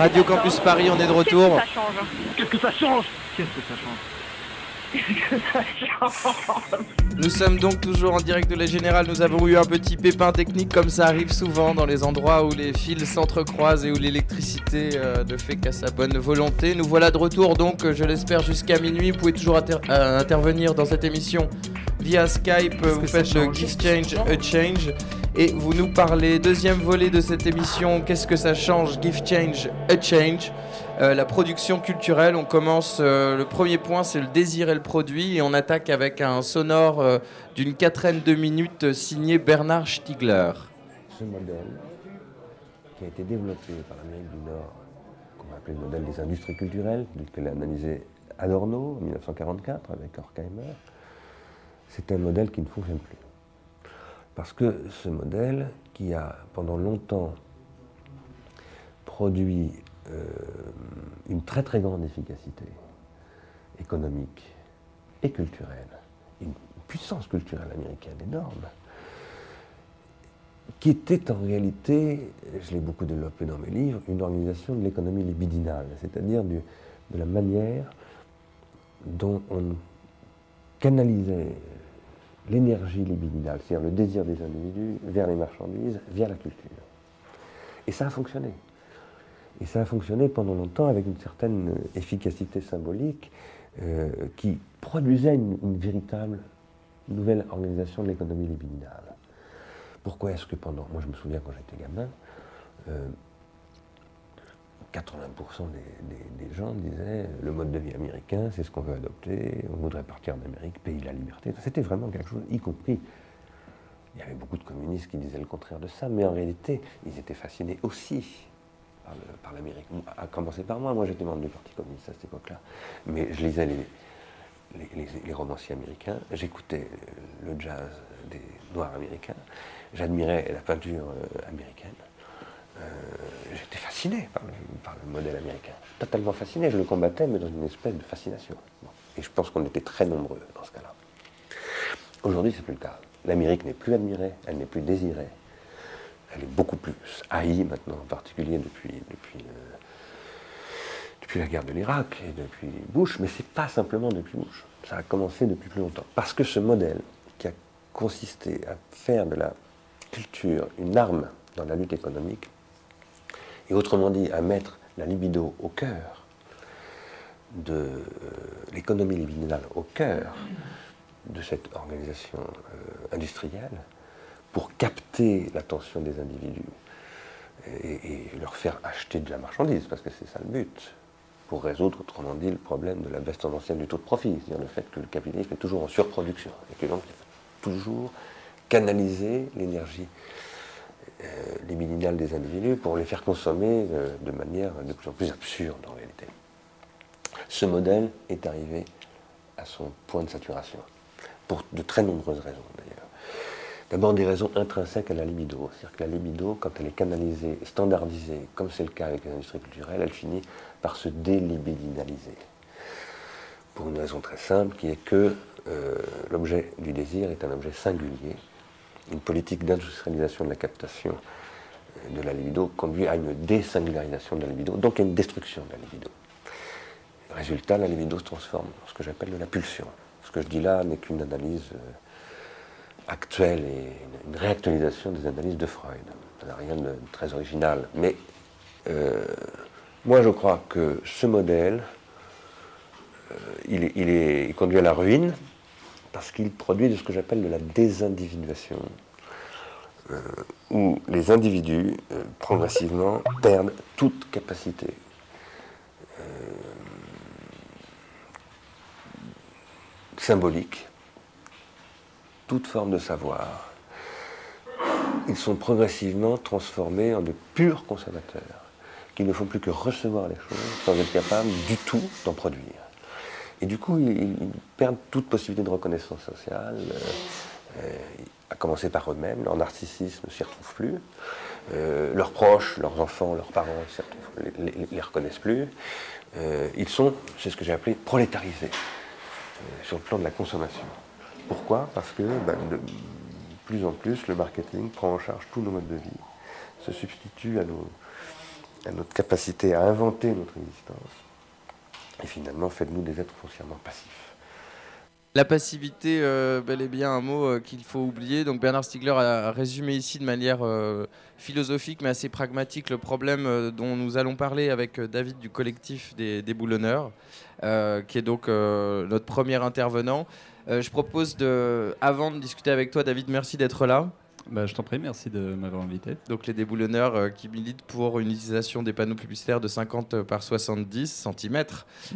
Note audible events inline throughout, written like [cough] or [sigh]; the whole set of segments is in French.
Radio Campus Paris, on est de retour. Ça change. Qu'est-ce que ça change Qu'est-ce que ça change Nous sommes donc toujours en direct de la Générale. Nous avons eu un petit pépin technique comme ça arrive souvent dans les endroits où les fils s'entrecroisent et où l'électricité euh, ne fait qu'à sa bonne volonté. Nous voilà de retour donc, je l'espère, jusqu'à minuit. Vous pouvez toujours inter- euh, intervenir dans cette émission via Skype. Vous que faites le change Give Change a Change et vous nous parlez. Deuxième volet de cette émission. Qu'est-ce que ça change? Give Change a Change. Euh, la production culturelle, on commence, euh, le premier point c'est le désir et le produit, et on attaque avec un sonore euh, d'une quatraine de minutes signé Bernard Stiegler. ce modèle qui a été développé par l'Amérique du Nord, qu'on appeler le modèle des industries culturelles, tel que l'a analysé Adorno en 1944 avec Horkheimer, c'est un modèle qui ne fonctionne plus. Parce que ce modèle, qui a pendant longtemps produit euh, une très très grande efficacité économique et culturelle, une puissance culturelle américaine énorme, qui était en réalité, je l'ai beaucoup développé dans mes livres, une organisation de l'économie libidinale, c'est-à-dire de la manière dont on canalisait l'énergie libidinale, c'est-à-dire le désir des individus vers les marchandises, vers la culture. Et ça a fonctionné. Et ça a fonctionné pendant longtemps avec une certaine efficacité symbolique euh, qui produisait une, véritable nouvelle organisation de l'économie libidinale. Pourquoi est-ce que pendant. Moi, je me souviens quand j'étais gamin, euh, 80% des, gens disaient le mode de vie américain, c'est ce qu'on veut adopter, on voudrait partir en Amérique, pays de la liberté. C'était vraiment quelque chose, y compris. Il y avait beaucoup de communistes qui disaient le contraire de ça, mais en réalité, ils étaient fascinés aussi par l'Amérique. à commencer par moi, moi j'étais membre du Parti communiste à cette époque-là. Mais je lisais les- les romanciers américains, j'écoutais euh, le jazz des Noirs américains, j'admirais la peinture euh, américaine. Euh, J'étais fasciné par le, modèle américain, totalement fasciné. Je le combattais, mais dans une espèce de fascination. Et je pense qu'on était très nombreux dans ce cas-là. Aujourd'hui, c'est plus le cas. L'Amérique n'est plus admirée, elle n'est plus désirée. Elle est beaucoup plus haïe maintenant, en particulier depuis, depuis, euh, depuis la guerre de l'Irak et depuis Bush, mais c'est pas simplement depuis Bush. Ça a commencé depuis plus longtemps. Parce que ce modèle qui a consisté à faire de la culture une arme dans la lutte économique, et autrement dit à mettre la libido au cœur de euh, l'économie libidinale au cœur de cette organisation euh, industrielle pour capter l'attention des individus et, et leur faire acheter de la marchandise, parce que c'est ça le but, pour résoudre, autrement dit, le problème de la baisse tendancielle du taux de profit, c'est-à-dire le fait que le capitalisme est toujours en surproduction, et que donc il faut toujours canaliser l'énergie euh, libidinale des individus pour les faire consommer euh, de manière de plus en plus absurde en réalité. Ce modèle est arrivé à son point de saturation, pour de très nombreuses raisons d'ailleurs. D'abord des raisons intrinsèques à la libido, c'est-à-dire que la libido, quand elle est canalisée, standardisée, comme c'est le cas avec les industries culturelles, elle finit par se délibidinaliser. Pour une raison très simple, qui est que euh, l'objet du désir est un objet singulier. Une politique d'industrialisation de la captation de la libido conduit à une désingularisation de la libido, donc à une destruction de la libido. Résultat, la libido se transforme en ce que j'appelle de la pulsion. Ce que je dis là n'est qu'une analyse euh, actuelle et une, réactualisation des analyses de Freud. Ça n'a rien de très original. Mais euh, moi, je crois que ce modèle, euh, il conduit à la ruine parce qu'il produit de ce que j'appelle de la désindividuation, euh, où les individus euh, progressivement perdent toute capacité euh, symbolique, toute forme de savoir. Ils sont progressivement transformés en de purs consommateurs, qui ne font plus que recevoir les choses sans être capables du tout d'en produire. Et du coup, ils, perdent toute possibilité de reconnaissance sociale, euh, euh, à commencer par eux-mêmes, leur narcissisme ne s'y retrouve plus, euh, leurs proches, leurs enfants, leurs parents retrouvent- les, reconnaissent plus. Ils sont, c'est ce que j'ai appelé, prolétarisés sur le plan de la consommation. Pourquoi? Parce que ben, de plus en plus, le marketing prend en charge tous nos modes de vie, se substitue à notre capacité à inventer notre existence. Et finalement, faites-nous des êtres foncièrement passifs. La passivité, euh, bel et bien un mot euh, qu'il faut oublier. Donc Bernard Stiegler a résumé ici de manière euh, philosophique mais assez pragmatique le problème dont nous allons parler avec David du collectif des, des boulonneurs, qui est donc notre premier intervenant. je propose de, avant de discuter avec toi, David, merci d'être là. Bah, je t'en prie, merci de m'avoir invité. Donc les déboulonneurs euh, qui militent pour une utilisation des panneaux publicitaires de 50 par 70 cm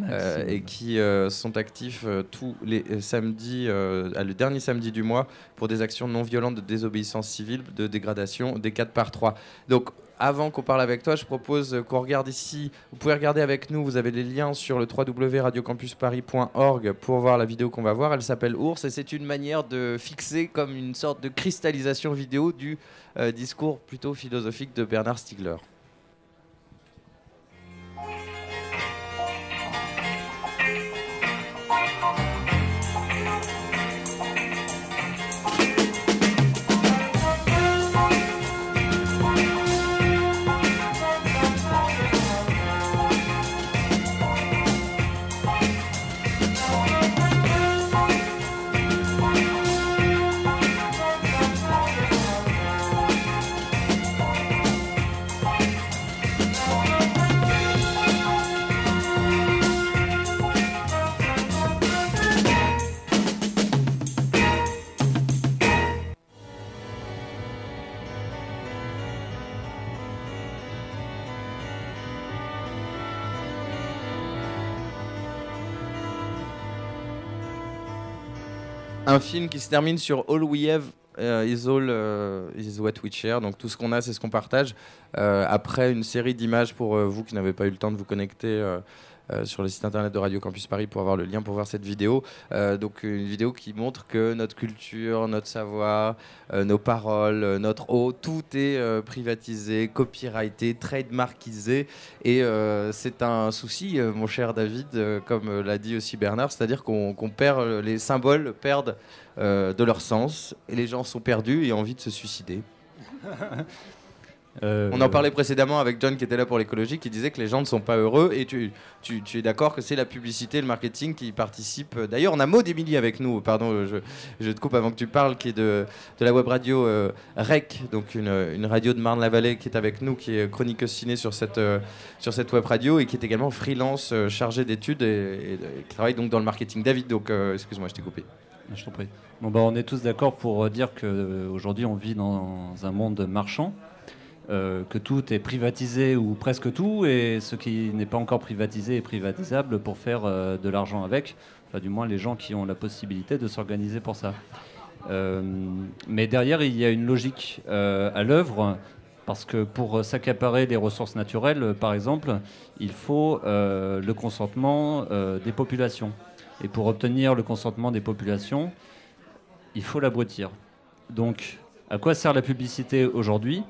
euh, et qui euh, sont actifs tous les samedis, le dernier samedi du mois, pour des actions non violentes de désobéissance civile, de dégradation des 4 par 3. Donc avant qu'on parle avec toi, je propose qu'on regarde ici. Vous pouvez regarder avec nous. Vous avez les liens sur le www.radiocampusparis.org pour voir la vidéo qu'on va voir. Elle s'appelle Ours et c'est une manière de fixer comme une sorte de cristallisation vidéo du euh, discours plutôt philosophique de Bernard Stiegler. Un film qui se termine sur All We Have euh, is all euh, is what we share. Donc tout ce qu'on a, c'est ce qu'on partage. Euh, après une série d'images pour vous qui n'avez pas eu le temps de vous connecter sur le site internet de Radio Campus Paris pour avoir le lien pour voir cette vidéo. Euh, donc une vidéo qui montre que notre culture, notre savoir, euh, nos paroles, notre eau, tout est privatisé, copyrighté, trademarkisé. Et c'est un souci, mon cher David, comme l'a dit aussi Bernard, c'est-à-dire qu'on perd, les symboles perdent de leur sens et les gens sont perdus et ont envie de se suicider. [laughs] Euh, On en parlait précédemment avec John qui était là pour l'écologie, qui disait que les gens ne sont pas heureux. Et tu, tu, es d'accord que c'est la publicité, le marketing qui participent. D'ailleurs, on a Maud Émilie avec nous, pardon, je, je, te coupe avant que tu parles, qui est de, de la web radio euh, REC, donc une, une radio de Marne-la-Vallée qui est avec nous, qui est chroniqueuse ciné sur cette, euh, sur cette web radio et qui est également freelance chargé d'études et, qui travaille donc dans le marketing. David, donc excuse-moi, je t'ai coupé. Je t'en prie. Bon, bah, on est tous d'accord pour dire qu'aujourd'hui on vit dans un monde marchand euh, que tout est privatisé ou presque tout, et ce qui n'est pas encore privatisé est privatisable pour faire euh, de l'argent avec, enfin du moins les gens qui ont la possibilité de s'organiser pour ça. Euh, mais derrière, il y a une logique à l'œuvre, parce que pour s'accaparer des ressources naturelles, par exemple, il faut le consentement des populations. Et pour obtenir le consentement des populations, il faut l'abrutir. Donc, à quoi sert la publicité aujourd'hui?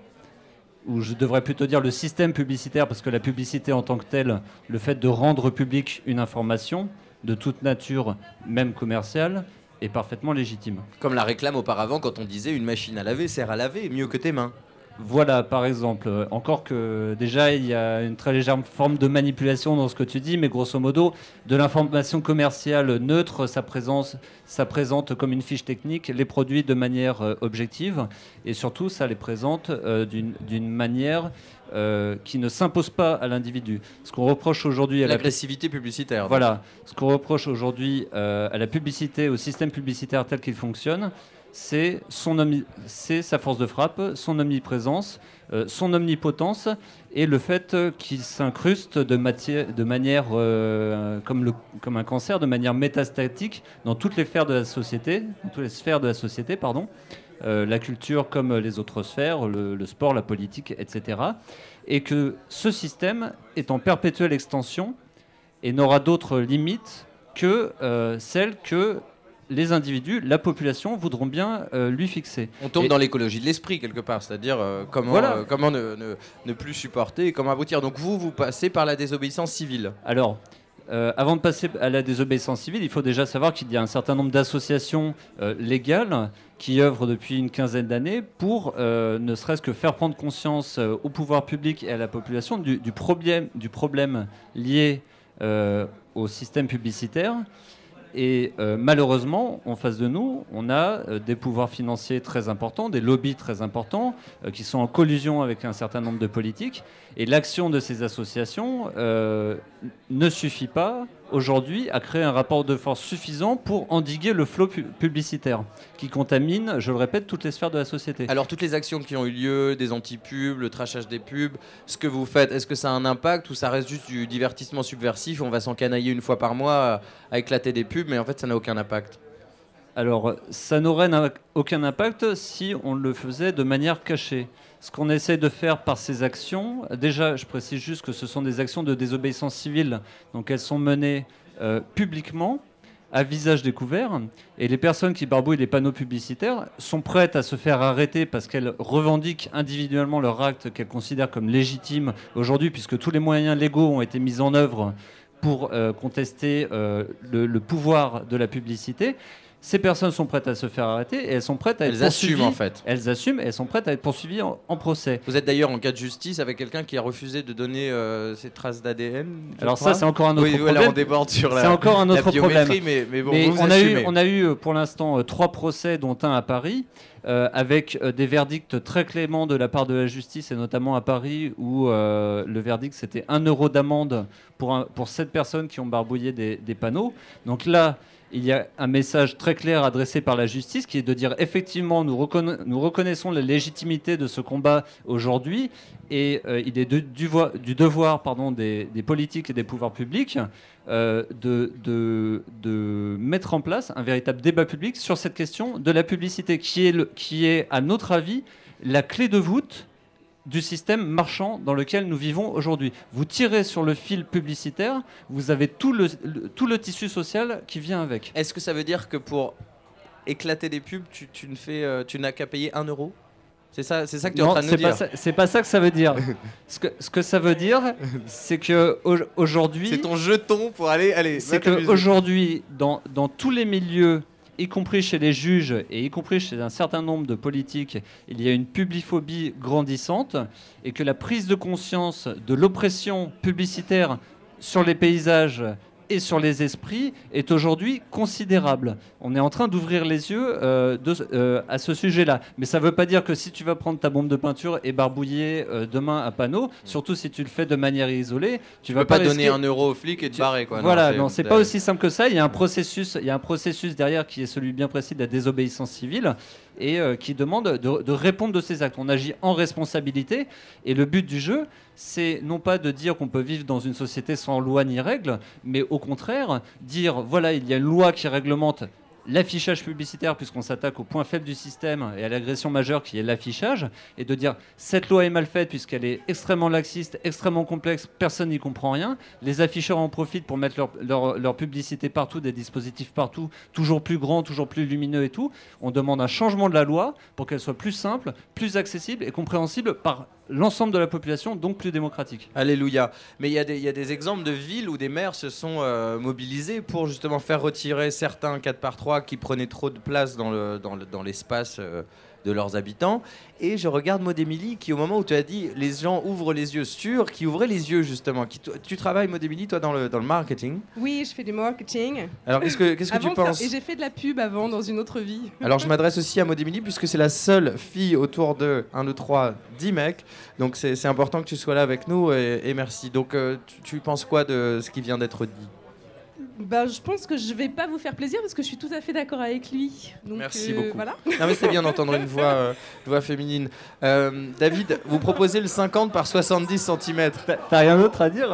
Ou je devrais plutôt dire le système publicitaire, parce que la publicité en tant que telle, le fait de rendre public une information de toute nature, même commerciale, est parfaitement légitime. Comme la réclame auparavant quand on disait une machine à laver sert à laver mieux que tes mains. Voilà, par exemple. Encore que déjà, il y a une très légère forme de manipulation dans ce que tu dis, mais grosso modo, de l'information commerciale neutre, ça, présence, ça présente comme une fiche technique les produits de manière euh, objective, et surtout, ça les présente euh, d'une manière euh, qui ne s'impose pas à l'individu. Ce qu'on reproche aujourd'hui à l'agressivité publicitaire. Voilà, ce qu'on reproche aujourd'hui à la publicité, au système publicitaire tel qu'il fonctionne, c'est sa force de frappe, son omniprésence, euh, son omnipotence et le fait qu'il s'incruste de, manière euh, comme, comme, un cancer, de manière métastatique dans toutes les sphères de la société, toutes les sphères de la société, pardon, euh, la culture comme les autres sphères, le, le, sport, la politique, etc. Et que ce système est en perpétuelle extension et n'aura d'autres limites que celles que les individus, la population voudront bien euh, lui fixer. On tombe dans l'écologie de l'esprit quelque part, c'est-à-dire euh, comment, euh, comment ne, plus supporter et comment aboutir. Donc vous, vous passez par la désobéissance civile. Alors, avant de passer à la désobéissance civile, il faut déjà savoir qu'il y a un certain nombre d'associations légales qui œuvrent depuis une quinzaine d'années pour ne serait-ce que faire prendre conscience au pouvoir public et à la population du, problème, du problème lié au système publicitaire et euh, malheureusement, en face de nous, on a euh, des pouvoirs financiers très importants, des lobbies très importants, euh, qui sont en collusion avec un certain nombre de politiques. Et l'action de ces associations ne suffit pas aujourd'hui à créer un rapport de force suffisant pour endiguer le flot publicitaire qui contamine, je le répète, toutes les sphères de la société. Alors toutes les actions qui ont eu lieu, des anti-pubs, le trachage des pubs, ce que vous faites, est-ce que ça a un impact ou ça reste juste du divertissement subversif On va s'encanailler une fois par mois à éclater des pubs, mais en fait ça n'a aucun impact? Alors, ça n'aurait aucun impact si on le faisait de manière cachée. Ce qu'on essaie de faire par ces actions, déjà, je précise juste que ce sont des actions de désobéissance civile, donc elles sont menées euh, publiquement, à visage découvert, et les personnes qui barbouillent les panneaux publicitaires sont prêtes à se faire arrêter parce qu'elles revendiquent individuellement leur acte qu'elles considèrent comme légitime aujourd'hui, puisque tous les moyens légaux ont été mis en œuvre pour euh, contester euh, le, pouvoir de la publicité. Ces personnes sont prêtes à se faire arrêter et elles sont prêtes à être elles assument en fait. Elles assument et elles sont prêtes à être poursuivies en, procès. Vous êtes d'ailleurs en cas de justice avec quelqu'un qui a refusé de donner euh, ses traces d'ADN. Alors ça c'est encore un autre problème. on déborde sur la. C'est encore un autre problème. Mais, mais, bon, on a eu on a eu pour l'instant euh, trois procès dont un à Paris. Euh, avec des verdicts très cléments de la part de la justice, et notamment à Paris, où le verdict c'était un euro d'amende pour, pour 7 personnes qui ont barbouillé des, des panneaux. Donc là, il y a un message très clair adressé par la justice qui est de dire effectivement nous, reconnaissons la légitimité de ce combat aujourd'hui et euh, il est du, devoir des, politiques et des pouvoirs publics euh, de, mettre en place un véritable débat public sur cette question de la publicité qui est à notre avis la clé de voûte du système marchand dans lequel nous vivons aujourd'hui. Vous tirez sur le fil publicitaire, vous avez tout le, tout le tissu social qui vient avec. Est-ce que ça veut dire que pour éclater des pubs, tu, tu ne fais, euh, tu n'as qu'à payer un euro? C'est ça, c'est ça que tu es en train de nous dire. C'est pas ça que ça veut dire. [laughs] ce, que, ce que ça veut dire, c'est que aujourd'hui. C'est ton jeton pour aller, aller. C'est que aujourd'hui, dans, dans tous les milieux y compris chez les juges et y compris chez un certain nombre de politiques, il y a une publiphobie grandissante et que la prise de conscience de l'oppression publicitaire sur les paysages et sur les esprits est aujourd'hui considérable. On est en train d'ouvrir les yeux euh, euh, à ce sujet-là. Mais ça ne veut pas dire que si tu vas prendre ta bombe de peinture et barbouiller euh, demain un panneau, surtout si tu le fais de manière isolée, tu ne vas pas, donner un euro au flic et te barrer. Quoi. Voilà, non, c'est pas aussi simple que ça. Il y a un processus, il y a un processus derrière qui est celui bien précis de la désobéissance civile et qui demande de, répondre de ces actes. On agit en responsabilité et le but du jeu, c'est non pas de dire qu'on peut vivre dans une société sans loi ni règles, mais au contraire, dire voilà, il y a une loi qui réglemente l'affichage publicitaire, puisqu'on s'attaque au point faible du système et à l'agression majeure qui est l'affichage, et de dire cette loi est mal faite puisqu'elle est extrêmement laxiste, extrêmement complexe, personne n'y comprend rien. Les afficheurs en profitent pour mettre leur, leur, publicité partout, des dispositifs partout, toujours plus grands, toujours plus lumineux et tout. On demande un changement de la loi pour qu'elle soit plus simple, plus accessible et compréhensible par l'ensemble de la population, donc plus démocratique. Alléluia. Mais il y, y, a des exemples de villes où des maires se sont euh, mobilisés pour justement faire retirer certains 4 par 3 qui prenaient trop de place dans l'espace. Le, dans, dans euh, de leurs habitants. Et je regarde Maud Émilie qui, au moment où tu as dit les gens ouvrent les yeux sur, qui ouvrait les yeux justement. Qui, tu travailles, Maud Émilie, toi, dans le, dans le marketing? Oui, je fais du marketing. Alors, qu'est-ce que, qu'est-ce que tu penses? Et j'ai fait de la pub avant, dans une autre vie. [laughs] Alors, je m'adresse aussi à Maud Émilie, puisque c'est la seule fille autour de 1, 2, 3, 10 mecs. Donc, c'est, c'est important que tu sois là avec nous et, merci. Donc, euh, tu, tu penses quoi de ce qui vient d'être dit? Bah, je pense que je vais pas vous faire plaisir parce que je suis tout à fait d'accord avec lui. Merci euh, beaucoup. Voilà. Non, mais c'est bien d'entendre une voix, euh, voix féminine. Euh, David, vous proposez le 50 par 70 cm. T'as rien d'autre à dire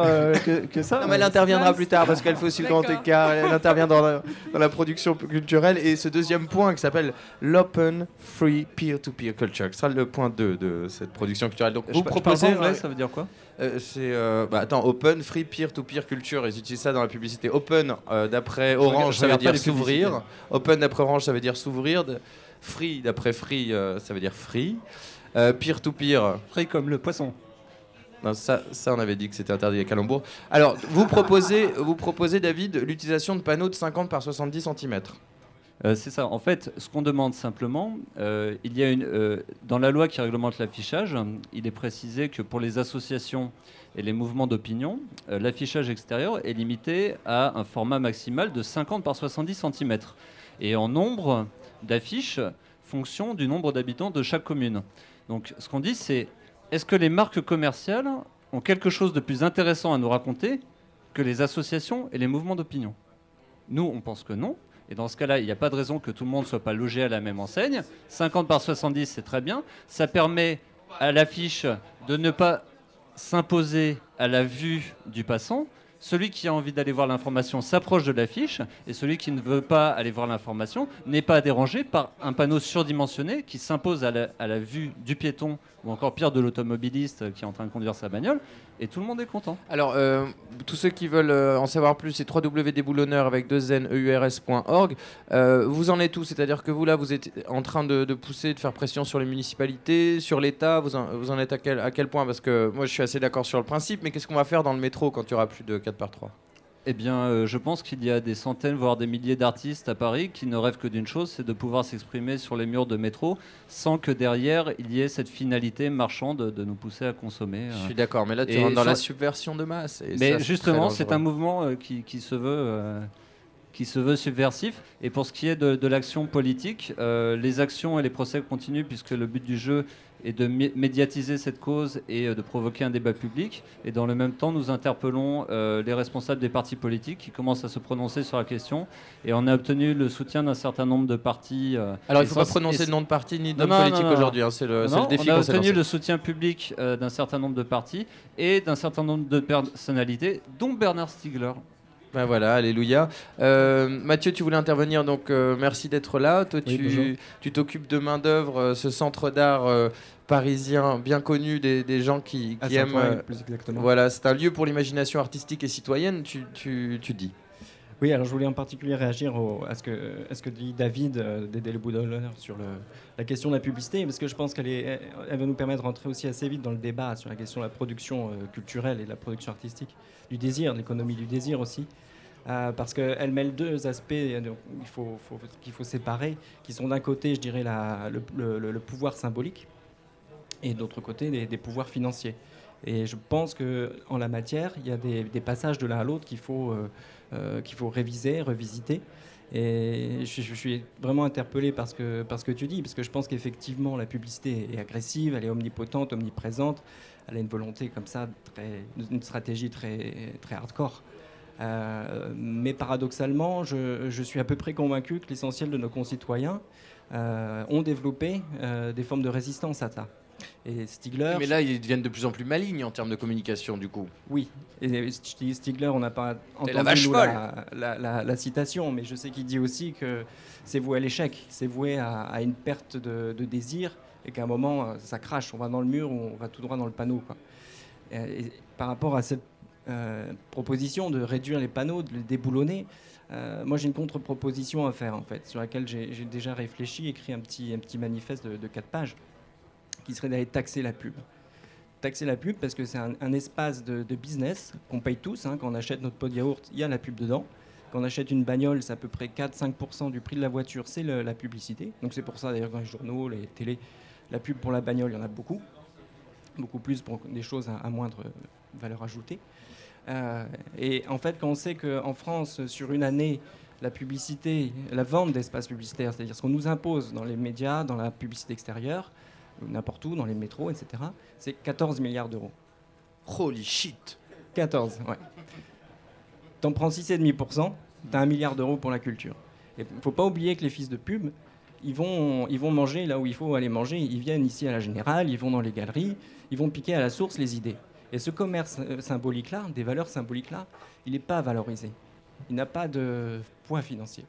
que, ça Non, mais elle interviendra plus tard parce qu'elle fait aussi le grand écart. Elle intervient dans la, dans la, production culturelle. Et ce deuxième point qui s'appelle l'Open Free Peer-to-Peer Culture, qui sera le point 2 de cette production culturelle. Donc, vous proposez. ça veut dire quoi? Euh, c'est euh, bah, attends open free peer to peer culture ils utilisent ça dans la publicité. Open euh, d'après Orange ça veut dire s'ouvrir. Open d'après Orange ça veut dire s'ouvrir. Free d'après free ça veut dire free. Peer to peer. Free comme le poisson. Non, ça, ça, on avait dit que c'était interdit à Calembourg. Alors, vous proposez, vous proposez David, l'utilisation de panneaux de 50 par 70 cm. Euh, c'est ça. En fait, ce qu'on demande simplement, euh, il y a une, euh, dans la loi qui réglemente l'affichage, il est précisé que pour les associations et les mouvements d'opinion, l'affichage extérieur est limité à un format maximal de 50 par 70 cm et en nombre d'affiches fonction du nombre d'habitants de chaque commune. Donc, ce qu'on dit, c'est est-ce que les marques commerciales ont quelque chose de plus intéressant à nous raconter que les associations et les mouvements d'opinion? Nous, on pense que non. Et dans ce cas-là, il n'y a pas de raison que tout le monde ne soit pas logé à la même enseigne. 50 par 70, c'est très bien. Ça permet à l'affiche de ne pas s'imposer à la vue du passant. Celui qui a envie d'aller voir l'information s'approche de l'affiche et celui qui ne veut pas aller voir l'information n'est pas dérangé par un panneau surdimensionné qui s'impose à, à la, vue du piéton ou encore pire de l'automobiliste qui est en train de conduire sa bagnole et tout le monde est content. Alors, euh, tous ceux qui veulent euh, en savoir plus, c'est www.déboulonneur avec 2 n vous en êtes où? C'est-à-dire que vous, là, vous êtes en train de, pousser, de faire pression sur les municipalités, sur l'État? Vous en, vous en êtes à quel, à quel point? Parce que moi, je suis assez d'accord sur le principe, mais qu'est-ce qu'on va faire dans le métro quand il y aura plus de 4 par 3 eh bien, euh, je pense qu'il y a des centaines, voire des milliers d'artistes à Paris qui ne rêvent que d'une chose, c'est de pouvoir s'exprimer sur les murs de métro sans que derrière il y ait cette finalité marchande de, nous pousser à consommer. Je suis d'accord, mais là tu rentres dans la subversion de masse. mais justement, c'est un mouvement euh, qui, se veut. Euh, qui se veut subversif. Et pour ce qui est de, l'action politique, les actions et les procès continuent puisque le but du jeu et de médiatiser cette cause et euh, de provoquer un débat public. Et dans le même temps, nous interpellons euh, les responsables des partis politiques qui commencent à se prononcer sur la question. Et on a obtenu le soutien d'un certain nombre de partis. Euh, Alors il ne faut pas prononcer de nom de parti ni d'homme politique aujourd'hui, hein, c'est le, le, défi. On a obtenu le soutien public d'un certain nombre de partis et d'un certain nombre de personnalités, dont Bernard Stiegler. Ben voilà, alléluia. Mathieu, tu voulais intervenir, donc merci d'être là. Toi, tu t'occupes de main d'œuvre, ce centre d'art parisien bien connu des, gens qui, aiment. Euh, plus exactement. Voilà, c'est un lieu pour l'imagination artistique et citoyenne, tu, tu, tu, dis. Oui, alors je voulais en particulier réagir à, ce que, dit David euh, d'aider le sur la question de la publicité, parce que je pense qu'elle va nous permettre de rentrer aussi assez vite dans le débat sur la question de la production euh, culturelle et de la production artistique, du désir, de l'économie du désir aussi. parce qu'elle mêle deux aspects qu'il faut, qu'il faut séparer, qui sont d'un côté, je dirais, le, pouvoir symbolique, et d'autre côté des, pouvoirs financiers. Et je pense qu'en la matière, il y a des, passages de l'un à l'autre qu'il faut, euh, euh, qu'il faut réviser, revisiter. Et je, suis vraiment interpellé par ce, que, parce que tu dis, parce que je pense qu'effectivement, la publicité est agressive, elle est omnipotente, omniprésente, elle a une volonté comme ça, très, une stratégie très, très hardcore. Euh, mais paradoxalement, je, je, suis à peu près convaincu que l'essentiel de nos concitoyens ont développé des formes de résistance à ça. Et Stigler. Mais là, ils deviennent de plus en plus malignes en termes de communication, du coup. Oui. Et Stigler, on n'a pas entendu la, la, la, citation, mais je sais qu'il dit aussi que c'est voué à l'échec, c'est voué à, une perte de, désir, et qu'à un moment, euh, ça crache, on va dans le mur ou on va tout droit dans le panneau. Quoi. Et, par rapport à cette euh, proposition de réduire les panneaux, de les déboulonner, euh, moi j'ai une contre-proposition à faire en fait, sur laquelle j'ai déjà réfléchi, écrit un petit, un petit manifeste de, de 4 pages qui serait d'aller taxer la pub. Taxer la pub parce que c'est un, espace de, business qu'on paye tous. Hein. Quand on achète notre pot de yaourt, il y a la pub dedans. Quand on achète une bagnole, c'est à peu près 4-5% du prix de la voiture, c'est la publicité. Donc c'est pour ça d'ailleurs dans les journaux, les télés, la pub pour la bagnole, il y en a beaucoup. Beaucoup plus pour des choses à, moindre valeur ajoutée. Euh, et en fait, quand on sait qu'en France, sur une année, la publicité, la vente d'espaces publicitaires, c'est-à-dire ce qu'on nous impose dans les médias, dans la publicité extérieure, n'importe où, dans les métros, etc., c'est 14 milliards d'euros. Holy shit 14, ouais. T'en prends 6,5%, t'as un milliard d'euros pour la culture. Et faut pas oublier que les fils de pub, ils vont, ils vont manger là où il faut aller manger. Ils viennent ici à la Générale, ils vont dans les galeries, ils vont piquer à la source les idées. Et ce commerce euh, symbolique-là, des valeurs symboliques-là, il n'est pas valorisé. Il n'a pas de poids financier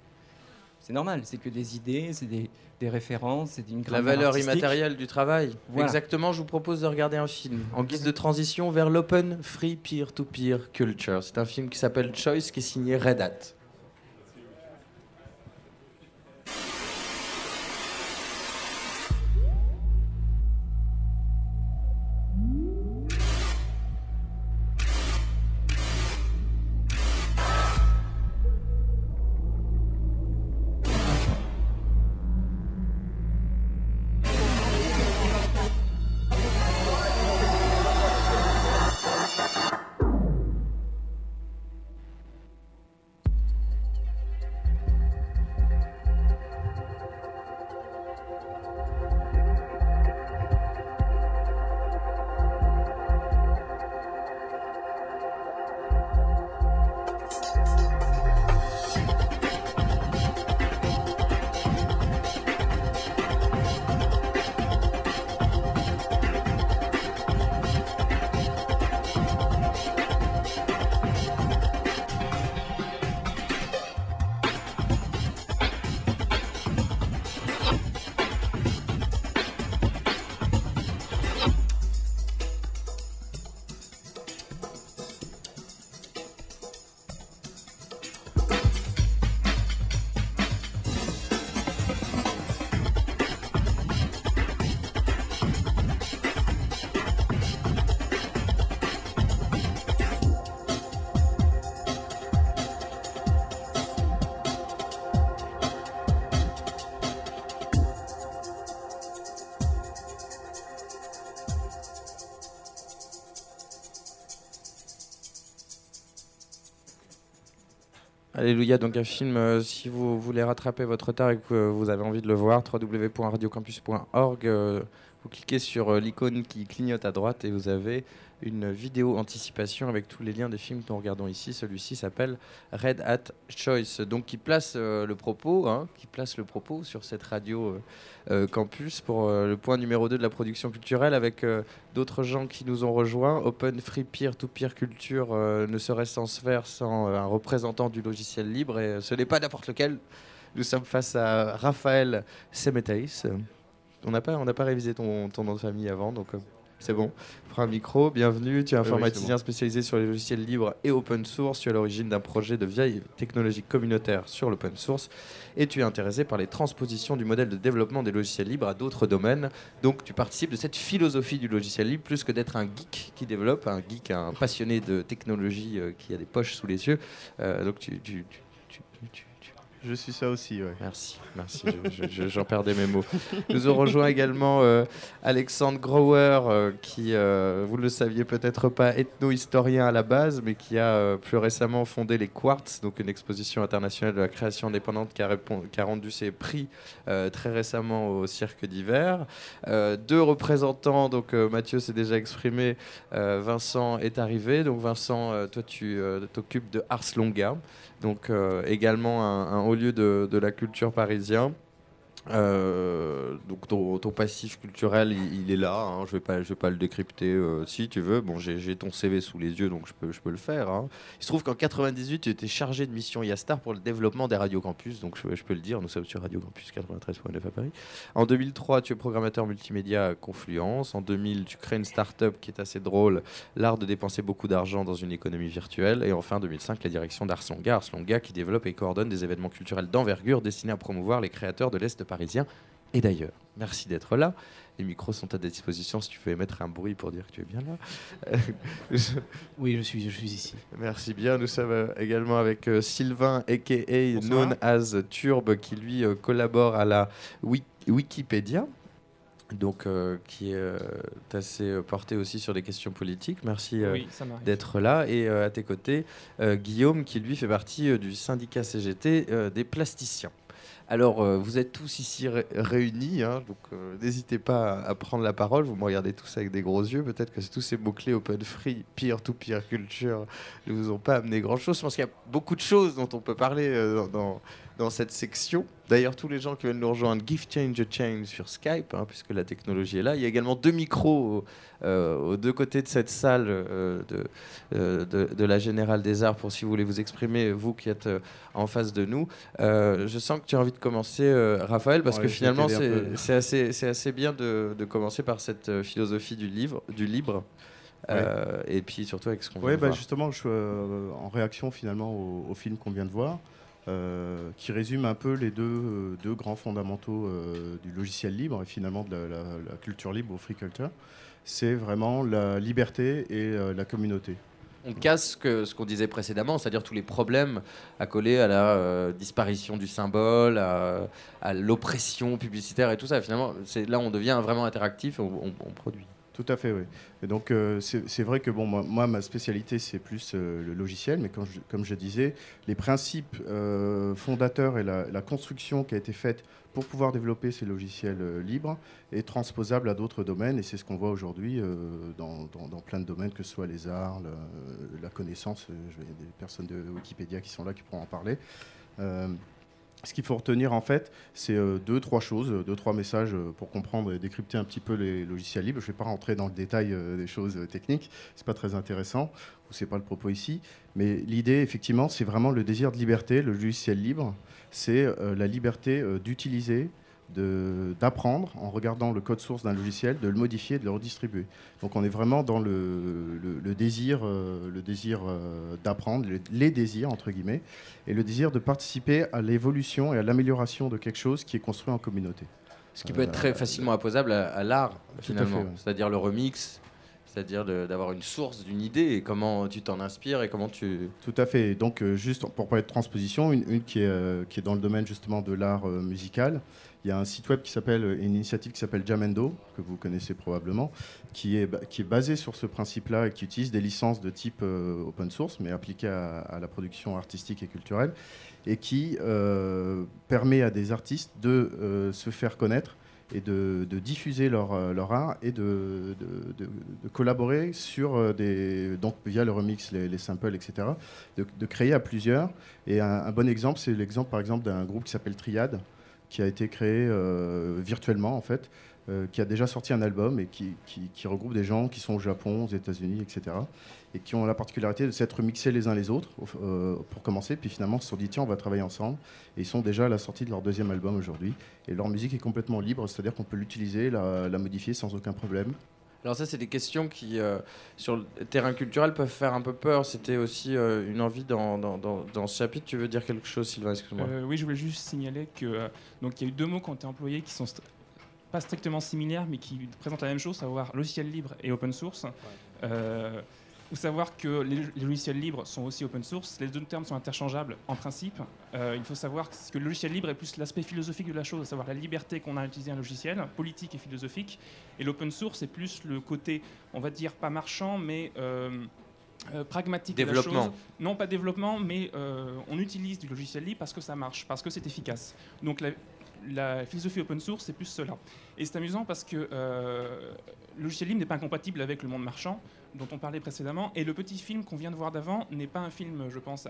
c'est normal, c'est que des idées, c'est des, références, c'est une La valeur immatérielle du travail. Exactement, je vous propose de regarder un film en guise de transition vers l'open free peer-to-peer culture. C'est un film qui s'appelle Choice qui est signé Red Hat. Alléluia, donc un film, si vous voulez rattraper votre retard et que vous avez envie de le voir, www.radiocampus.org, cliquez sur l'icône qui clignote à droite et vous avez une vidéo anticipation avec tous les liens des films que nous regardons ici. Celui-ci s'appelle Red Hat Choice, donc qui place euh, le propos, hein, qui place le propos sur cette radio euh, euh, campus pour le point numéro 2 de la production culturelle avec d'autres gens qui nous ont rejoints. Open Free Peer to Peer Culture ne serait sans se faire sans un représentant du logiciel libre et ce n'est pas n'importe lequel. Nous sommes face à Raphaël Semetais. On n'a pas, on pas révisé ton, ton, nom de famille avant, donc c'est bon. Prends un micro, bienvenue. Tu es informaticien spécialisé sur les logiciels libres et open source. Tu es à l'origine d'un projet de vieille technologie communautaire sur l'open source. Et tu es intéressé par les transpositions du modèle de développement des logiciels libres à d'autres domaines. Donc tu participes de cette philosophie du logiciel libre plus que d'être un geek qui développe, un geek, un passionné de technologie euh, qui a des poches sous les yeux. Euh, donc tu, tu je suis ça aussi, ouais. Merci, merci, j'en perdais mes mots. Nous aurons rejoint également euh, Alexandre Grower, euh, qui, euh, vous ne le saviez peut-être pas, ethno-historien à la base, mais qui a plus récemment fondé les Quartz, donc une exposition internationale de la création indépendante qui a, qui a rendu ses prix très récemment au Cirque d'hiver. deux représentants, donc Mathieu s'est déjà exprimé, Vincent est arrivé. Donc Vincent, toi tu t'occupes de Ars Longa donc euh, également un, haut lieu de, de la culture parisien. Euh, donc ton, passif culturel, il, est là. Hein. je vais pas, je vais pas le décrypter. Euh, si tu veux, bon, j'ai ton CV sous les yeux, donc je peux, je peux le faire. Hein. Il se trouve qu'en 98, tu étais chargé de mission Yastar pour le développement des radios campus, donc je, peux le dire. Nous sommes sur Radio Campus 93.9 à Paris. En 2003, tu es programmateur multimédia à Confluence. En 2000, tu crées une start-up qui est assez drôle, l'art de dépenser beaucoup d'argent dans une économie virtuelle. Et enfin, en 2005, la direction d'Arslonga, Arslonga qui développe et coordonne des événements culturels d'envergure destinés à promouvoir les créateurs de l'Est parisien et d'ailleurs. Merci d'être là. Les micros sont à ta disposition si tu veux mettre un bruit pour dire que tu es bien là. [laughs] oui, je suis, je suis ici. Merci bien. Nous sommes euh, également avec euh, Sylvain, a.k.a. known as Turbe, qui lui euh, collabore à la Wikipédia. Donc, qui est assez porté aussi sur les questions politiques. Merci d'être là. Et à tes côtés, Guillaume, qui lui fait partie du syndicat CGT des plasticiens. Alors, euh, vous êtes tous ici réunis, hein, donc euh, n'hésitez pas à, prendre la parole. Vous me regardez tous avec des gros yeux. Peut-être que tous ces mots-clés open free, peer to peer culture ne vous ont pas amené grand-chose. Je pense qu'il y a beaucoup de choses dont on peut parler euh, dans, dans cette section. D'ailleurs, tous les gens qui viennent nous rejoindre, Give Change a Change sur Skype, hein, puisque la technologie est là. Il y a également deux micros euh, aux deux côtés de cette salle euh, euh, de, de, la Générale des Arts, pour si vous voulez vous exprimer, vous qui êtes en face de nous. je sens que tu as envie de commencer, Raphaël, parce que finalement, c'est assez, assez, bien de, de, commencer par cette philosophie du, livre, du libre. et puis surtout avec ce qu'on Oui, bah justement, je, en réaction finalement au film qu'on vient de voir, euh, qui résume un peu les deux, euh, deux grands fondamentaux euh, du logiciel libre et finalement de la, culture libre au free culture. C'est vraiment la liberté et la communauté. On casse ce qu'on disait précédemment, c'est-à-dire tous les problèmes accolés à la disparition du symbole, à, l'oppression publicitaire et tout ça. Finalement, là, on devient vraiment interactif et on produit. Tout à fait, oui. Et donc, euh, c'est vrai que bon, moi, ma spécialité, c'est plus euh, le logiciel, mais comme je disais, les principes euh, fondateurs et la, construction qui a été faite pour pouvoir développer ces logiciels libres est transposable à d'autres domaines, et c'est ce qu'on voit aujourd'hui dans, dans, plein de domaines, que ce soit les arts, la, connaissance. Il y a des personnes de Wikipédia qui sont là qui pourront en parler. Ce qu'il faut retenir en fait, c'est euh, deux, trois choses, euh, deux, trois messages euh, pour comprendre et décrypter un petit peu les logiciels libres. Je ne vais pas rentrer dans le détail des choses techniques, c'est pas très intéressant, ou c'est pas le propos ici. Mais l'idée, effectivement, c'est vraiment le désir de liberté. Le logiciel libre, c'est la liberté d'utiliser, d'apprendre en regardant le code source d'un logiciel, de le modifier, de le redistribuer. Donc on est vraiment dans le, le, désir, le désir euh, euh, d'apprendre, les, désirs entre guillemets, et le désir de participer à l'évolution et à l'amélioration de quelque chose qui est construit en communauté. Ce qui peut être très facilement apposable à, l'art finalement, c'est-à-dire le remix, c'est-à-dire d'avoir une source d'une idée et comment tu t'en inspires et comment tu... Tout à fait. Donc, euh, juste pour parler de transposition, une, qui, est, euh, qui est dans le domaine justement de l'art euh, musical. Il y a un site web qui s'appelle, une initiative qui s'appelle Jamendo, que vous connaissez probablement, qui est, qui est basée sur ce principe-là et qui utilise des licences de type open source, mais appliquées à, la production artistique et culturelle, et qui permet à des artistes de se faire connaître et de, diffuser leur, euh, leur, art et de, de, collaborer sur euh, des donc via le remix, les, samples, etc. De, créer à plusieurs. Et un, bon exemple, c'est l'exemple par exemple d'un groupe qui s'appelle Triad, qui a été créé euh, virtuellement en fait, qui a déjà sorti un album et qui, qui, regroupe des gens qui sont au Japon, aux États-Unis, etc et qui ont la particularité de s'être mixés les uns les autres euh, pour commencer. Puis finalement, ils se sont dit tiens, on va travailler ensemble. Et ils sont déjà à la sortie de leur deuxième album aujourd'hui. Et leur musique est complètement libre, c'est-à-dire qu'on peut l'utiliser, la, modifier sans aucun problème. Alors ça, c'est des questions qui, euh, sur le terrain culturel, peuvent faire un peu peur. C'était aussi euh, une envie dans, dans, dans, ce chapitre. Tu veux dire quelque chose, Sylvain Excuse-moi. oui, je voulais juste signaler que donc il y a eu deux mots qui ont été employés qui sont pas strictement similaires, mais qui présentent la même chose, à savoir logiciel libre et open source faut savoir que les, logiciels libres sont aussi open source. Les deux termes sont interchangeables en principe. Euh, il faut savoir que le logiciel libre est plus l'aspect philosophique de la chose, à savoir la liberté qu'on a à utiliser un logiciel, politique et philosophique. Et l'open source est plus le côté, on va dire, pas marchand, mais euh, euh, pragmatique développement. de la chose. Non, pas développement, mais on utilise du logiciel libre parce que ça marche, parce que c'est efficace. Donc la, la philosophie open source, c'est plus cela. Et c'est amusant parce que le logiciel libre n'est pas incompatible avec le monde marchand dont on parlait précédemment. Et le petit film qu'on vient de voir d'avant n'est pas un film, je pense,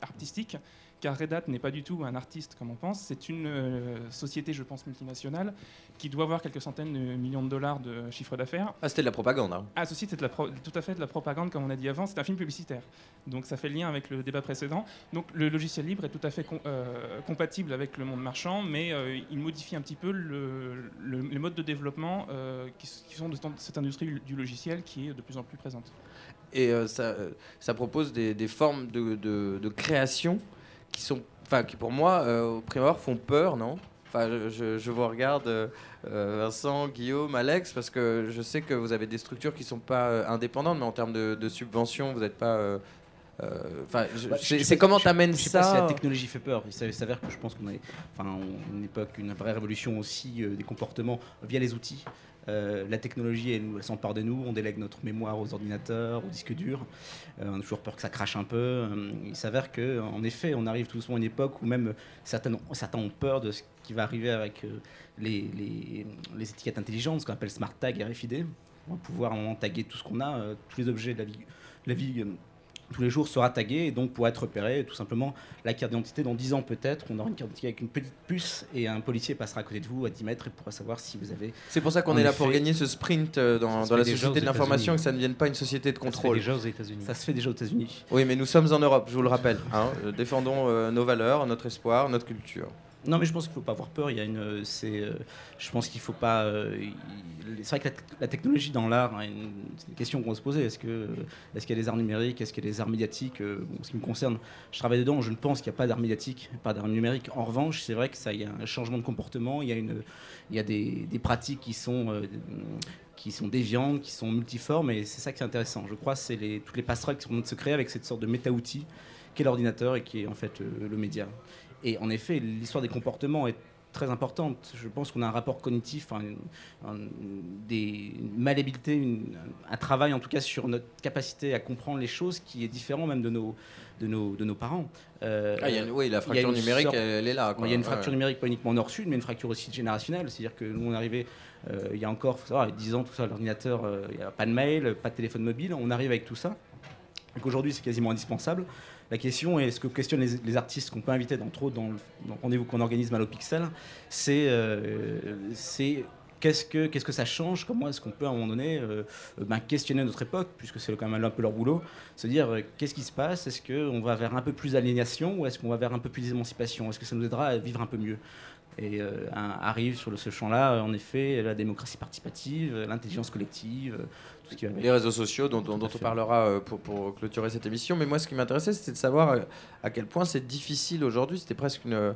artistique, car Red Hat n'est pas du tout un artiste comme on pense. C'est une euh, société, je pense, multinationale qui doit avoir quelques centaines de millions de dollars de chiffre d'affaires. Ah, c'était de la propagande. Hein. Ah, ceci, c'était tout à fait de la propagande, comme on a dit avant. C'est un film publicitaire. Donc ça fait le lien avec le débat précédent. Donc le logiciel libre est tout à fait euh, compatible avec le monde marchand, mais euh, il modifie un petit peu le, les modes de développement qui, sont de cette industrie du logiciel qui est de plus en plus présente. Et ça, ça, propose des, formes de, de, de création qui sont, enfin, qui pour moi, euh, au prime font peur, non? Enfin, je, je, vous regarde, euh, Vincent, Guillaume, Alex, parce que je sais que vous avez des structures qui ne sont pas euh, indépendantes, mais en termes de, de subventions, vous n'êtes pas. Enfin, bah, c'est comment tu amènes ça pas si la technologie fait peur. Il s'avère que je pense qu'on est, enfin, époque, une vraie révolution aussi des comportements via les outils. Euh, la technologie, elle, s'empare de nous. On délègue notre mémoire aux ordinateurs, aux disques durs. Euh, on a toujours peur que ça crache un peu. Euh, il s'avère que, en effet, on arrive tout doucement à une époque où même certains, ont peur de ce qui va arriver avec les, étiquettes intelligentes, ce qu'on appelle smart tag RFID. On va pouvoir en taguer tout ce qu'on a, tous les objets de la vie tous les jours sera tagué et donc pour être repéré, tout simplement la carte d'identité dans 10 ans peut-être, on aura une carte d'identité avec une petite puce et un policier passera à côté de vous à 10 mètres et pourra savoir si vous avez. C'est pour ça qu'on est là pour gagner ce sprint euh, dans, la société de l'information, que ça ne vienne pas une société de contrôle. Ça se fait déjà aux États-Unis. Ça se fait déjà aux États-Unis. Oui, mais nous sommes en Europe, je vous le rappelle. Hein. [laughs] Défendons euh, nos valeurs, notre espoir, notre culture. Non, mais je pense qu'il ne faut pas avoir peur. Il y a une, c'est, euh, je pense qu'il faut pas. Euh, c'est vrai que la, technologie dans l'art, hein, c'est une question qu'on va se poser. Est-ce qu'il y a des arts numériques? Est-ce qu'il y a des arts médiatiques? Euh, bon, Ce qui me concerne, je travaille dedans. Je ne pense qu'il n'y a pas d'art médiatique, pas d'art numérique. En revanche, c'est vrai que ça, y a un changement de comportement. Il y a des, pratiques qui sont qui sont déviantes, qui sont multiformes, et c'est ça qui est intéressant. Je crois que c'est toutes les passerelles qui sont en train de se créer avec cette sorte de méta-outil qu'est l'ordinateur et qui est en fait le média. Et en effet, l'histoire des comportements est très importante. Je pense qu'on a un rapport cognitif, des malléabilités, un travail en tout cas sur notre capacité à comprendre les choses qui est différent même de nos, de nos, de nos parents. Euh, ah, oui, la fracture numérique, elle est là. Il y a une fracture numérique pas uniquement nord-sud, mais une fracture aussi générationnelle. C'est-à-dire que nous, on est arrivé, euh, il y a encore, faut savoir, 10 ans, tout ça, l'ordinateur, euh, il n'y a pas de mail, pas de téléphone mobile. On arrive avec tout ça. Donc aujourd'hui, c'est quasiment indispensable. La question, et ce que questionnent les, artistes qu'on peut inviter, dans trop dans le, rendez-vous qu'on organise Malopixel, c'est euh, qu'est-ce que, qu'est-ce que ça change Comment est-ce qu'on peut à un moment donné euh, ben, questionner notre époque, puisque c'est quand même un peu leur boulot, se dire euh, qu'est-ce qui se passe Est-ce qu'on va vers un peu plus d'aliénation ou est-ce qu'on va vers un peu plus d'émancipation Est-ce que ça nous aidera à vivre un peu mieux? Et arrive sur ce champ-là, en effet, la démocratie participative, l'intelligence collective, les réseaux sociaux dont, on parlera euh, pour, clôturer cette émission. Mais moi, ce qui m'intéressait, c'était de savoir euh, à quel point c'est difficile aujourd'hui. C'était presque une,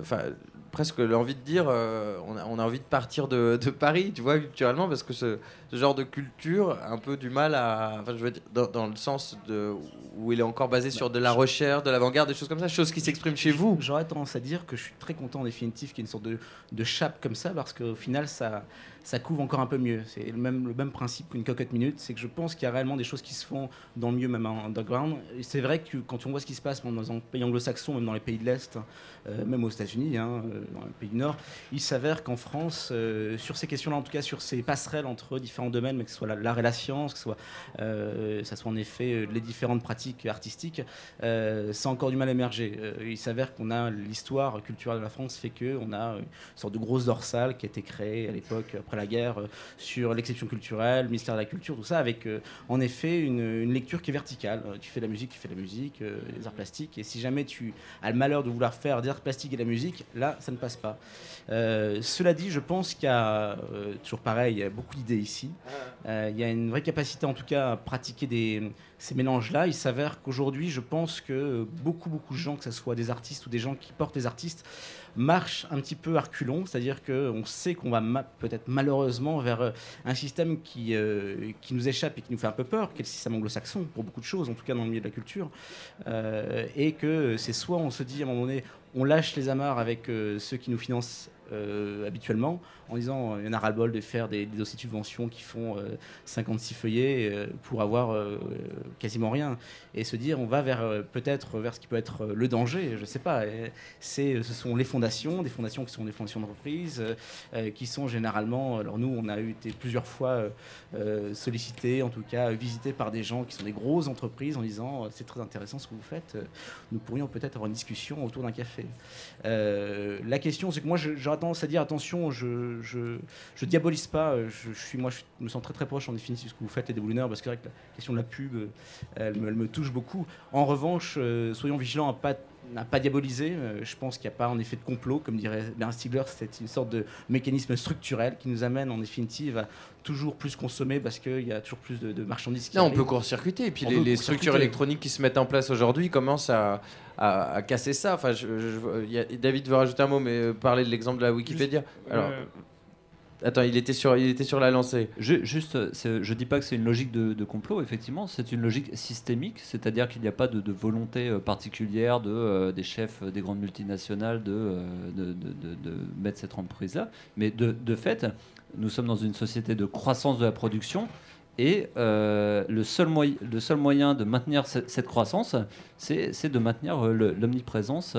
enfin presque l'envie de dire, euh, on, a, on, a, envie de partir de, de, Paris, tu vois, culturellement, parce que ce, ce, genre de culture a un peu du mal à, enfin, je veux dire, dans, dans, le sens de où il est encore basé sur de la recherche, de l'avant-garde, des choses comme ça, choses qui s'expriment chez vous. J'aurais tendance à dire que je suis très content en définitive qu'il y ait une sorte de, de chape comme ça, parce qu'au final, ça, ça couvre encore un peu mieux. C'est le même, principe qu'une cocotte minute, c'est que je pense qu'il y a réellement des choses qui se font dans le mieux, même en underground. C'est vrai que quand on voit ce qui se passe dans un pays anglo-saxon, même dans les pays de l'Est, euh, même aux États-Unis, hein, euh, dans les pays du Nord, il s'avère qu'en France, euh, sur ces questions-là, en tout cas sur ces passerelles entre différents domaines, mais que ce soit l'art et la science, que ce soit, ça soit en effet les différentes pratiques artistiques, ça a encore du mal à émerger. il s'avère qu'on a l'histoire culturelle de la France fait qu'on a une sorte de grosse dorsale qui a été créée à l'époque, après la guerre, sur l'exception culturelle, le ministère de la Culture, tout ça, avec en effet une, une, lecture qui est verticale. tu fais de la musique, tu fais de la musique, les arts plastiques, et si jamais tu as le malheur de vouloir faire des arts plastiques et la musique, là, ça ne passe pas. Euh, cela dit, je pense qu'il y a, euh, toujours pareil, il y a beaucoup d'idées ici. Ah. Euh, il y a une vraie capacité, en tout cas, à pratiquer des, ces mélanges-là. Il s'avère qu'aujourd'hui, je pense que beaucoup, beaucoup de gens, que ce soit des artistes ou des gens qui portent des artistes, marchent un petit peu à reculons, c'est-à-dire qu'on sait qu'on va peut-être malheureusement vers un système qui, qui nous échappe et qui nous fait un peu peur, qui est le système anglo-saxon, pour beaucoup de choses, en tout cas dans le milieu de la culture, et que c'est soit on se dit à un moment donné, on lâche les amarres avec euh, ceux qui nous financent euh, habituellement, en disant il y en a ras-le-bol de faire des, dossiers de subvention qui font 56 euh, feuillets euh, pour avoir quasiment rien et se dire on va vers peut-être vers ce qui peut être le danger, je sais pas. Ce sont les fondations, des fondations qui sont des fondations de reprise, qui sont généralement, alors nous on a été plusieurs fois sollicités, en tout cas visités par des gens qui sont des grosses entreprises en disant c'est très intéressant ce que vous faites, nous pourrions peut-être avoir une discussion autour d'un café. La question c'est que moi j'aurais tendance à dire attention, je je, diabolise pas. Euh, je, suis, moi, je me sens très proche en définitive ce que vous faites, les déboulineurs, parce que, la question de la pub, euh, elle, me, touche beaucoup. En revanche, euh, soyons vigilants à pas n'a pas diabolisé. je pense qu'il n'y a pas en effet de complot, comme dirait Bernard Stiegler, c'est une sorte de mécanisme structurel qui nous amène en définitive à toujours plus consommer parce qu'il y a toujours plus de, marchandises qui Non, on peut court-circuiter. Et puis les, structures électroniques qui se mettent en place aujourd'hui commencent à, à, casser ça. Enfin, je, David veut rajouter un mot, mais parler de l'exemple de la Wikipédia. Alors, Attends, il était sur, il était sur la lancée. Je, juste, je dis pas que c'est une logique de, complot, effectivement, c'est une logique systémique, c'est-à-dire qu'il n'y a pas de, volonté euh, particulière de, euh, des chefs des grandes multinationales euh, de, de, mettre cette entreprise-là. Mais de, fait, nous sommes dans une société de croissance de la production. Et le, seul moyen de maintenir cette, croissance, c'est de maintenir l'omniprésence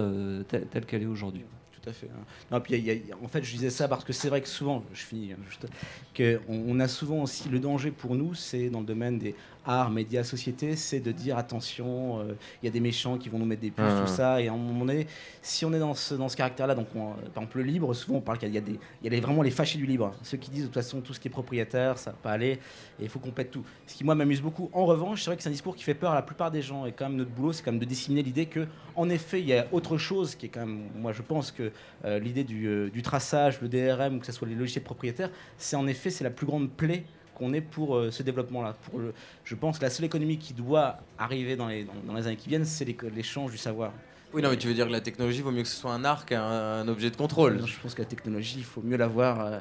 telle qu'elle est aujourd'hui tout à fait. Hein. Non, puis en fait, je disais ça parce que c'est vrai que souvent, je finis, hein, juste, qu'on on a souvent aussi le danger pour nous, c'est dans le domaine des art, médias, société, c'est de dire attention, euh, il y a des méchants qui vont nous mettre des puces, tout ça. Et à un moment donné, si on est dans ce, dans ce caractère-là, donc on, par exemple le libre, souvent on parle qu'il y a, des, y a vraiment les fâchés du libre. Ceux qui disent de toute façon tout ce qui est propriétaire, ça va pas aller, et il faut qu'on pète tout. Ce qui moi m'amuse beaucoup. En revanche, c'est vrai que c'est un discours qui fait peur à la plupart des gens. Et quand même notre boulot, c'est quand même de disséminer l'idée que, en effet, il y a autre chose qui est quand même, moi je pense que euh, l'idée du, euh, du, traçage, le DRM, ou que ce soit les logiciels propriétaires, c'est en effet c'est la plus grande plaie qu'on est pour euh, ce développement-là. Pour je pense que la seule économie qui doit arriver dans les, dans, les années qui viennent, c'est l'échange du savoir. Oui, non, mais tu veux dire que la technologie vaut mieux que ce soit un arc qu'un objet de contrôle. je pense que la technologie, il faut mieux l'avoir euh,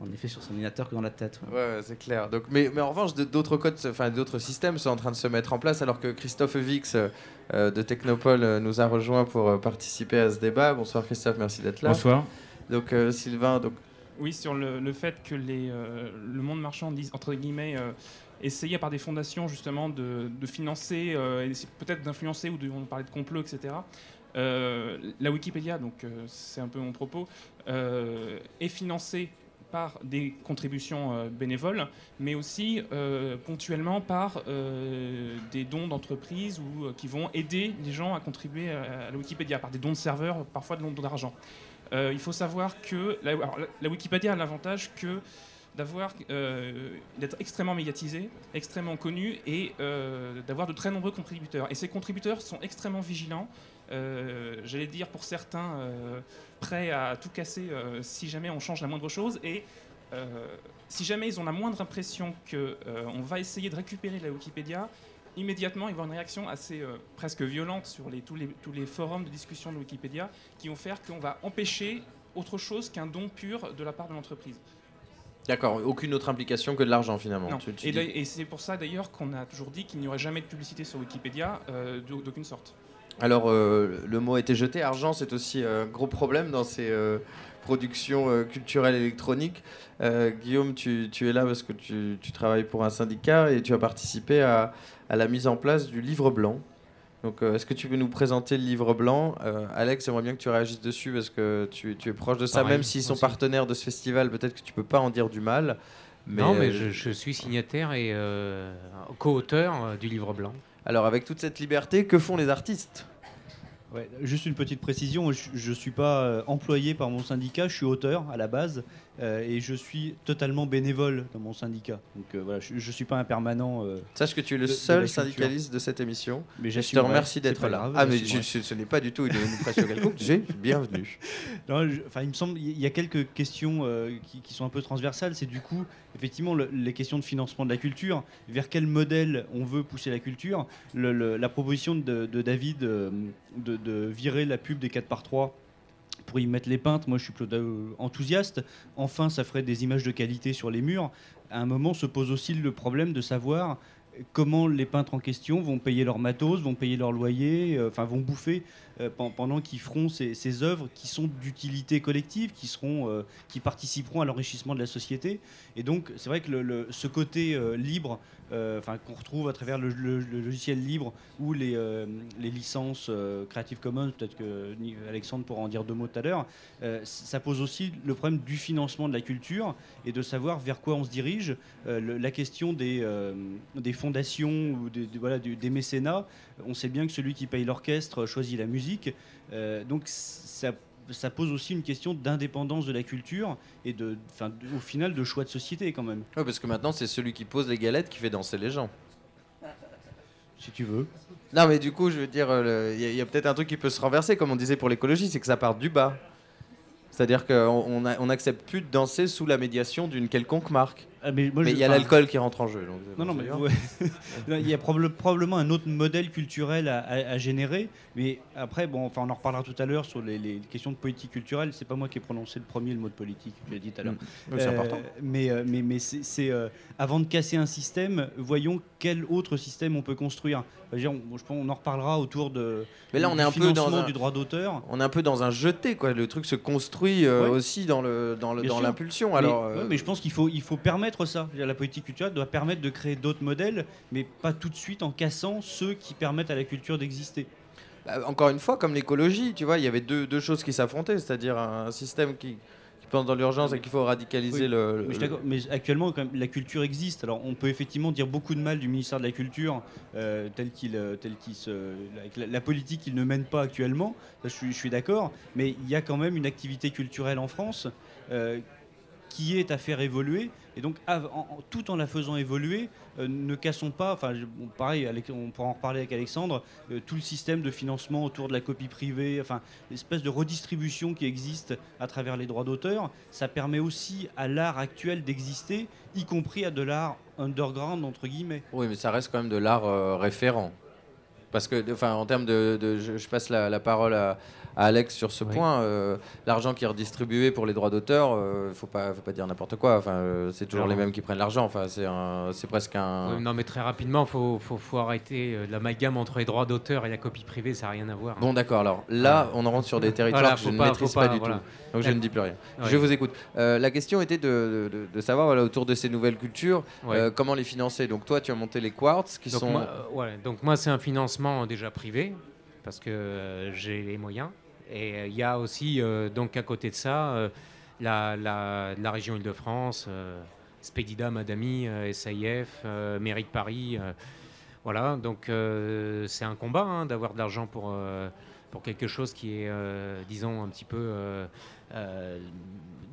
en effet sur son ordinateur que dans la tête. Ouais, c'est clair. Donc, mais, mais en revanche, d'autres codes, enfin d'autres systèmes sont en train de se mettre en place, alors que Christophe Vix euh, de Technopole nous a rejoint pour participer à ce débat. Bonsoir Christophe, merci d'être là. Bonsoir. Donc Sylvain, donc oui, sur le, fait que les, euh, le monde marchand, entre guillemets, euh, essayait par des fondations justement de, financer, euh, peut-être d'influencer, ou de, on parlait de complot, etc. la Wikipédia, donc c'est un peu mon propos, est financée par des contributions bénévoles, mais aussi ponctuellement par des dons d'entreprises qui vont aider les gens à contribuer à, la Wikipédia, par des dons de serveurs, parfois des dons d'argent. Euh, il faut savoir que la, Wikipédia a l'avantage que d'avoir euh, d'être extrêmement médiatisé, extrêmement connu et euh, d'avoir de très nombreux contributeurs. Et ces contributeurs sont extrêmement vigilants. J'allais dire pour certains prêts à tout casser si jamais on change la moindre chose et si jamais ils ont la moindre impression qu'on va essayer de récupérer la Wikipédia, immédiatement il y avoir une réaction assez presque violente sur tous, les, tous les forums de discussion de Wikipédia qui vont faire qu'on va empêcher autre chose qu'un don pur de la part de l'entreprise. D'accord, aucune autre implication que de l'argent finalement. et, c'est pour ça d'ailleurs qu'on a toujours dit qu'il n'y aurait jamais de publicité sur Wikipédia d'aucune sorte. Alors, euh, le mot a été jeté. Argent, c'est aussi un euh, gros problème dans ces euh, productions culturelles électroniques. Guillaume, tu, es là parce que tu, travailles pour un syndicat et tu as participé à, la mise en place du livre blanc. Donc, est-ce que tu peux nous présenter le livre blanc? Alex, j'aimerais bien que tu réagisses dessus parce que tu, es proche de ça, même s'ils sont partenaires de ce festival, peut-être que tu peux pas en dire du mal. non, mais je, je, suis signataire et co-auteur du livre blanc. Alors, avec toute cette liberté, que font les artistes? Juste une petite précision, je ne suis pas euh, employé par mon syndicat, je suis auteur à la base. Euh, et je suis totalement bénévole dans mon syndicat. Donc euh, voilà, je ne suis pas un permanent. Euh, Sache que tu es le seul syndicaliste de cette émission. Mais je te remercie d'être là. ah, mais ce n'est pas du tout une, pression quelconque. [laughs] J'ai bienvenue. Enfin, il me semble il y a quelques questions qui, sont un peu transversales. C'est du coup, effectivement, les questions de financement de la culture. Vers quel modèle on veut pousser la culture? La proposition de, David de, de, virer la pub des 4 par 3 pour y mettre les peintres, moi je suis plutôt euh, enthousiaste. Enfin, ça ferait des images de qualité sur les murs. À un moment se pose aussi le problème de savoir comment les peintres en question vont payer leur matos, vont payer leur loyer, euh, enfin vont bouffer pendant qu'ils feront ces, œuvres qui sont d'utilité collective, qui, seront, euh, qui participeront à l'enrichissement de la société. Et donc, c'est vrai que ce côté euh, libre, enfin qu'on retrouve à travers le, logiciel libre ou les, licences Creative Commons, peut-être que Alexandre pourra en dire deux mots tout à l'heure, ça pose aussi le problème du financement de la culture et de savoir vers quoi on se dirige. la question des, des fondations ou des, voilà, des mécénats, on sait bien que celui qui paye l'orchestre choisit la musique euh, donc ça, pose aussi une question d'indépendance de la culture et de, au final de choix de société quand même. parce que maintenant c'est celui qui pose les galettes qui fait danser les gens. Si tu veux. Non mais du coup je veux dire, euh, il y a, peut-être un truc qui peut se renverser comme on disait pour l'écologie, c'est que ça part du bas. C'est-à-dire qu'on n'accepte plus de danser sous la médiation d'une quelconque marque. Ah, mais il y a l'alcool qui rentre en jeu. non, non, mais [laughs] il y a probablement un autre modèle culturel à, générer. Mais après, bon, enfin, on en reparlera tout à l'heure sur les, questions de politique culturelle. C'est pas moi qui ai prononcé le premier le mot de politique, je l'ai dit tout à l'heure. Mm. c'est important. Euh, mais, euh, mais, mais c'est euh, avant de casser un système, voyons quel autre système on peut construire. Je pense, on en reparlera autour de. Mais là, on est un peu dans un, du droit d'auteur. On est un peu dans un jeté, quoi. Le truc se construit aussi dans le dans l'impulsion. Alors, mais je pense qu'il faut il faut permettre ça. La politique culturelle doit permettre de créer d'autres modèles, mais pas tout de suite en cassant ceux qui permettent à la culture d'exister. Bah, encore une fois, comme l'écologie, tu vois, il y avait deux, deux choses qui s'affrontaient, c'est-à-dire un système qui, pense dans l'urgence et qu'il faut radicaliser le, Mais, actuellement, quand la culture existe. Alors, on peut effectivement dire beaucoup de mal du ministère de la Culture, euh, tel qu'il, euh, tel qu'il se, la, la, politique qu'il ne mène pas actuellement. je suis, je suis d'accord. Mais il y a quand même une activité culturelle en France euh, qui est à faire évoluer. Et donc, tout en la faisant évoluer, euh, ne cassons pas, enfin, pareil, on pourra en reparler avec Alexandre, euh, tout le système de financement autour de la copie privée, enfin, l'espèce de redistribution qui existe à travers les droits d'auteur, ça permet aussi à l'art actuel d'exister, y compris à de l'art underground, entre guillemets. Oui, mais ça reste quand même de l'art euh, référent. Parce que, enfin, en termes de, je, passe la parole à, Alex sur ce point. Euh, l'argent qui est redistribué pour les droits d'auteur, il euh, ne faut pas, faut pas dire n'importe quoi. Enfin, euh, c'est toujours les mêmes qui prennent l'argent. Enfin, c'est presque un. non, mais très rapidement, faut, faut, faut arrêter l'amalgame entre les droits d'auteur et la copie privée. Ça n'a rien à voir. Bon, d'accord. Alors là, on en rentre sur des territoires que je ne maîtrise pas, du tout. Donc je ne dis plus rien. Je vous écoute. la question était de, de, savoir voilà, autour de ces nouvelles cultures, comment les financer. Donc toi, tu as monté les Quartz, qui sont. Moi, donc moi, c'est un financement déjà privé parce que j'ai les moyens. Et euh, il y a aussi, euh, donc à côté de ça, euh, la, la, région Île-de-France, Spedida, Madami, SAIF, Mairie de Paris. voilà, donc c'est un combat hein, d'avoir de l'argent pour, pour quelque chose qui est, disons, un petit peu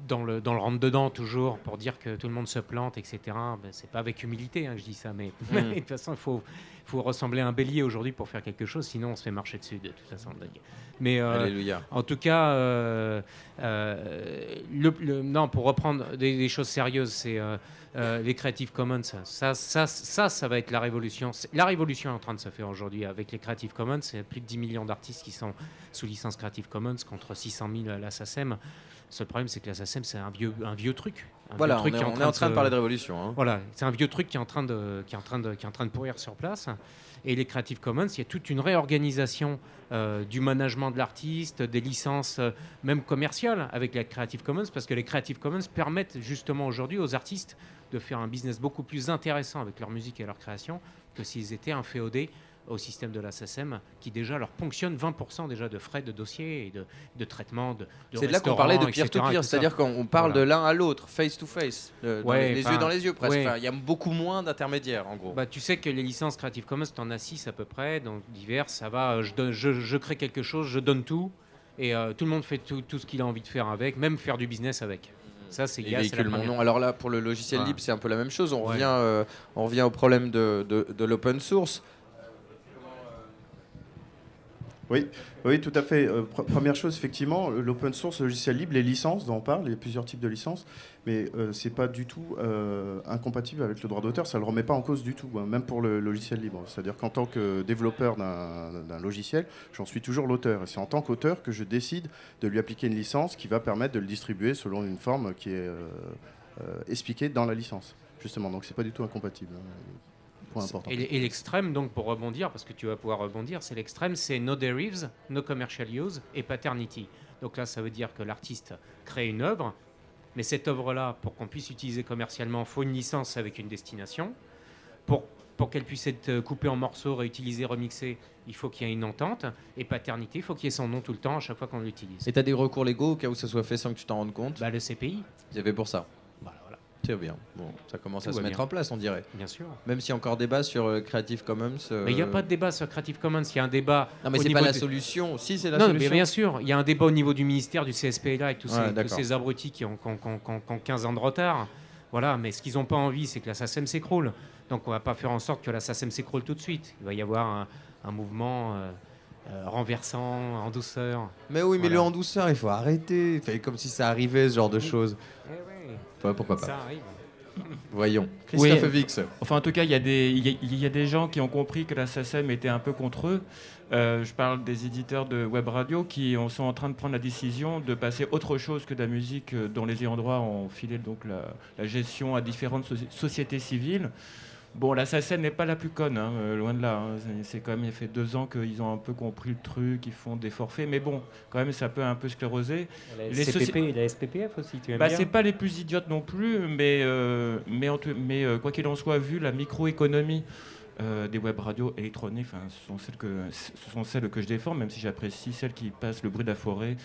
dans le, dans le rentre-dedans toujours pour dire que tout le monde se plante, etc. Ben, c'est pas avec humilité hein, que je dis ça, mais [laughs] mm. de toute façon, il faut, faut ressembler à un bélier aujourd'hui pour faire quelque chose, sinon on se fait marcher dessus de toute façon. Mais euh, en tout cas, euh, euh, le, non, pour reprendre des, choses sérieuses, c'est les Creative Commons, ça, ça, ça, ça va être la révolution. La révolution est en train de se faire aujourd'hui avec les Creative Commons. Il y a plus de 10 millions d'artistes qui sont sous licence Creative Commons contre 600 000 à la SACEM. Le seul problème, c'est que la SACEM, c'est un vieux, un vieux truc. voilà, on, est, en train, de, parler de révolution. Hein. Voilà, c'est un vieux truc qui est, en train de, qui, est en train de, qui est en train de pourrir sur place. Et les Creative Commons, il y a toute une réorganisation euh, du management de l'artiste, des licences euh, même commerciales avec les Creative Commons, parce que les Creative Commons permettent justement aujourd'hui aux artistes de faire un business beaucoup plus intéressant avec leur musique et leur création que s'ils étaient inféodés au système de la SSM qui déjà leur ponctionne 20% déjà de frais de dossier et de, de traitement de, de C'est là qu'on parlait de pire, c'est-à-dire qu'on parle de l'un à l'autre, face to face, les, yeux dans les yeux presque. Il y a beaucoup moins d'intermédiaires en gros. Bah, tu sais que les licences Creative Commons, tu en as 6 à peu près, donc divers, ça va, je, je, je crée quelque chose, je donne tout et euh, tout le monde fait tout, tout ce qu'il a envie de faire avec, même faire du business avec. Ça, c'est mon nom. Alors là, pour le logiciel libre, c'est un peu la même chose. On, revient, euh, on revient au problème de, de, l'open source. Oui, oui, tout à fait. Euh, première chose, effectivement, l'open source, le logiciel libre, les licences dont on parle, il y a plusieurs types de licences, mais euh, c'est pas du tout incompatible avec le droit d'auteur. Ça le remet pas en cause du tout, hein, même pour le logiciel libre. C'est-à-dire qu'en tant que développeur d'un logiciel, j'en suis toujours l'auteur. Et c'est en tant qu'auteur que je décide de lui appliquer une licence qui va permettre de le distribuer selon une forme qui est expliquée dans la licence, justement. Donc c'est pas du tout incompatible. Hein. Et, l'extrême, donc pour rebondir, parce que tu vas pouvoir rebondir, c'est l'extrême, c'est no derives, no commercial use et paternity. Donc là, ça veut dire que l'artiste crée une œuvre, mais cette œuvre-là, pour qu'on puisse utiliser commercialement, faut une licence avec une destination. Pour, pour qu'elle puisse être coupée en morceaux, réutilisée, remixée, il faut qu'il y ait une entente. Et paternité, il faut qu'il y ait son nom tout le temps à chaque fois qu'on l'utilise. Et tu as des recours légaux au cas où ça soit fait sans que tu t'en rendes compte? Bah, Le CPI. Il y avait pour ça bien. Bon, ça commence à se mettre en place, on dirait. Bien sûr. Même s'il y a encore débat sur euh, Creative Commons. Euh, mais il n'y a pas de débat sur Creative Commons. Il y a un débat. Non, mais c'est pas la solution. Si, c'est la non, mais bien sûr. Il y a un débat au niveau du ministère, du CSPLA, avec tous, ces, abrutis qui ont, 15 ans de retard. Voilà, mais ce qu'ils n'ont pas envie, c'est que la SACEM s'écroule. Donc on va pas faire en sorte que la SACEM s'écroule tout de suite. Il va y avoir un, mouvement. Euh, renversant, en douceur. Mais oui, mais le en douceur, il faut arrêter. Fait comme si ça arrivait, ce genre de choses. Pourquoi pas Ça arrive. [laughs] Voyons. Christophe Vix. Enfin, en tout cas, il y, a des, il y, a des gens qui ont compris que la SACEM était un peu contre eux. Euh, je parle des éditeurs de web radio qui sont en train de prendre la décision de passer autre chose que de la musique euh, dont les ayants droit ont filé donc la, gestion à différentes sociétés civiles. Bon, la SACEM n'est pas la plus conne, hein, euh, loin de là. Hein. C'est quand même, il fait deux ans qu'ils ont un peu compris le truc, ils font des forfaits, mais bon, quand même, ça peut un peu scléroser. La les la SPPF aussi, tu aimes bah, C'est pas les plus idiotes non plus, mais, euh, mais, mais euh, quoi qu'il en soit, vu la microéconomie euh, des web radios électroniques, ce, sont celles que, ce sont celles que je défends, même si j'apprécie celles qui passent le bruit de la forêt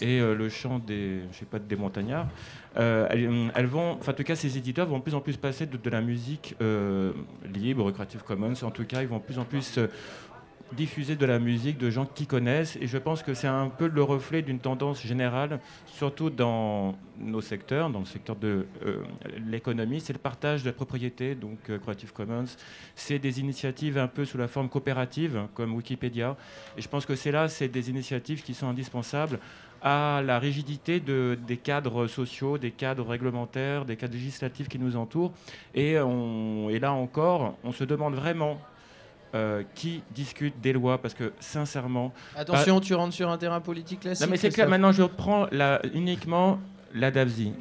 et euh, le chant des, je sais pas, des montagnards. Euh, elles, vont, en tout cas, ces éditeurs vont de plus en plus passer de, de la musique libre, Creative Commons. En tout cas, ils vont de plus en plus diffuser de la musique de gens qui connaissent. Et je pense que c'est un peu le reflet d'une tendance générale, surtout dans nos secteurs, dans le secteur de euh, l'économie, c'est le partage de la propriété, donc euh, Creative Commons. C'est des initiatives un peu sous la forme coopérative, comme Wikipédia. Et je pense que c'est là, c'est des initiatives qui sont indispensables à la rigidité de, des cadres sociaux, des cadres réglementaires, des cadres législatifs qui nous entourent. Et là encore, on se demande vraiment euh, qui discute des lois parce que sincèrement. Attention, tu rentres sur un terrain politique classique. Non mais c'est clair. Maintenant, je reprends la, uniquement la DAVSI.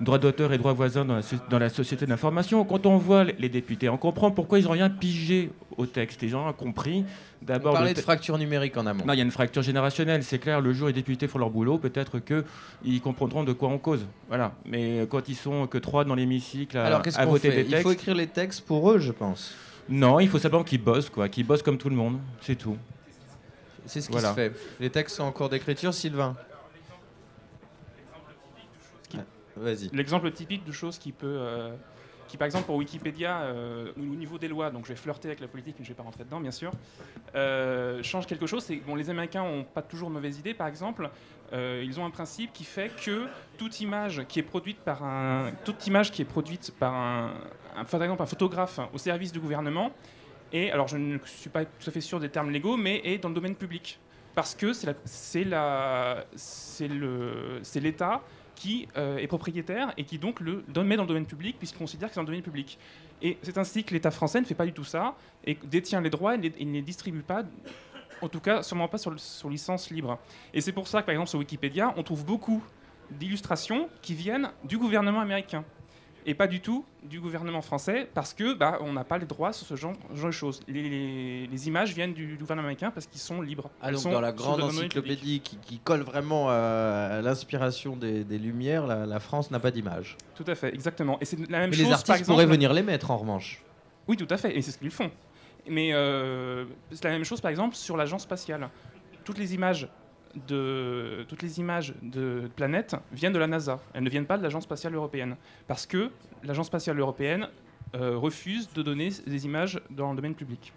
Droit d'auteur et droit voisin dans la, dans la société d'information. Quand on voit les députés, on comprend pourquoi ils n'ont rien pigé au texte. Les gens ont compris. D'abord, parler de fracture numérique en amont. Non, il y a une fracture générationnelle, c'est clair. Le jour où les députés font leur boulot, peut-être qu'ils comprendront de quoi on cause. Voilà. Mais quand ils sont que trois dans l'hémicycle à, à voter des textes, il faut écrire les textes pour eux, je pense. Non, il faut simplement qu'ils bossent, quoi, qu'ils bossent comme tout le monde, c'est tout. C'est ce qui se fait. Les textes sont en cours d'écriture, Sylvain. Vas-y. L'exemple typique de choses qui peut, euh, qui par exemple pour Wikipédia, euh, au niveau des lois, donc je vais flirter avec la politique, mais je ne vais pas rentrer dedans, bien sûr, euh, change quelque chose. C'est bon, les Américains n'ont pas toujours de mauvaises idées. Par exemple, ils ont un principe qui fait que toute image qui est produite par un, toute image qui est produite par un, par exemple un photographe au service du gouvernement, et alors je ne suis pas tout à fait sûr des termes légaux, mais est dans le domaine public. parce que c'est l'État qui euh, est propriétaire et qui donc le met dans le domaine public puisqu'il considère que c'est dans le domaine public. Et c'est ainsi que l'État français ne fait pas du tout ça et détient les droits et ne les distribue pas en tout cas sûrement pas sur, sur licence libre. Et c'est pour ça que par exemple sur Wikipédia, on trouve beaucoup d'illustrations qui viennent du gouvernement américain et pas du tout du gouvernement français parce que bah, on n'a pas les droits sur ce genre, de choses. Les, images viennent du, gouvernement américain parce qu'ils sont libres. Ah, dans la grande encyclopédie qui, colle vraiment à, l'inspiration des, Lumières, la, France n'a pas d'image. Tout à fait, exactement. Et c'est la même Mais chose. Les artistes pourraient venir les mettre en revanche. Oui, tout à fait, et c'est ce qu'ils font. Mais euh, c'est la même chose, par exemple, sur l'agence spatiale. Toutes les images de toutes les images de planètes viennent de la NASA. Elles ne viennent pas de l'agence spatiale européenne, parce que l'agence spatiale européenne euh, refuse de donner des images dans le domaine public.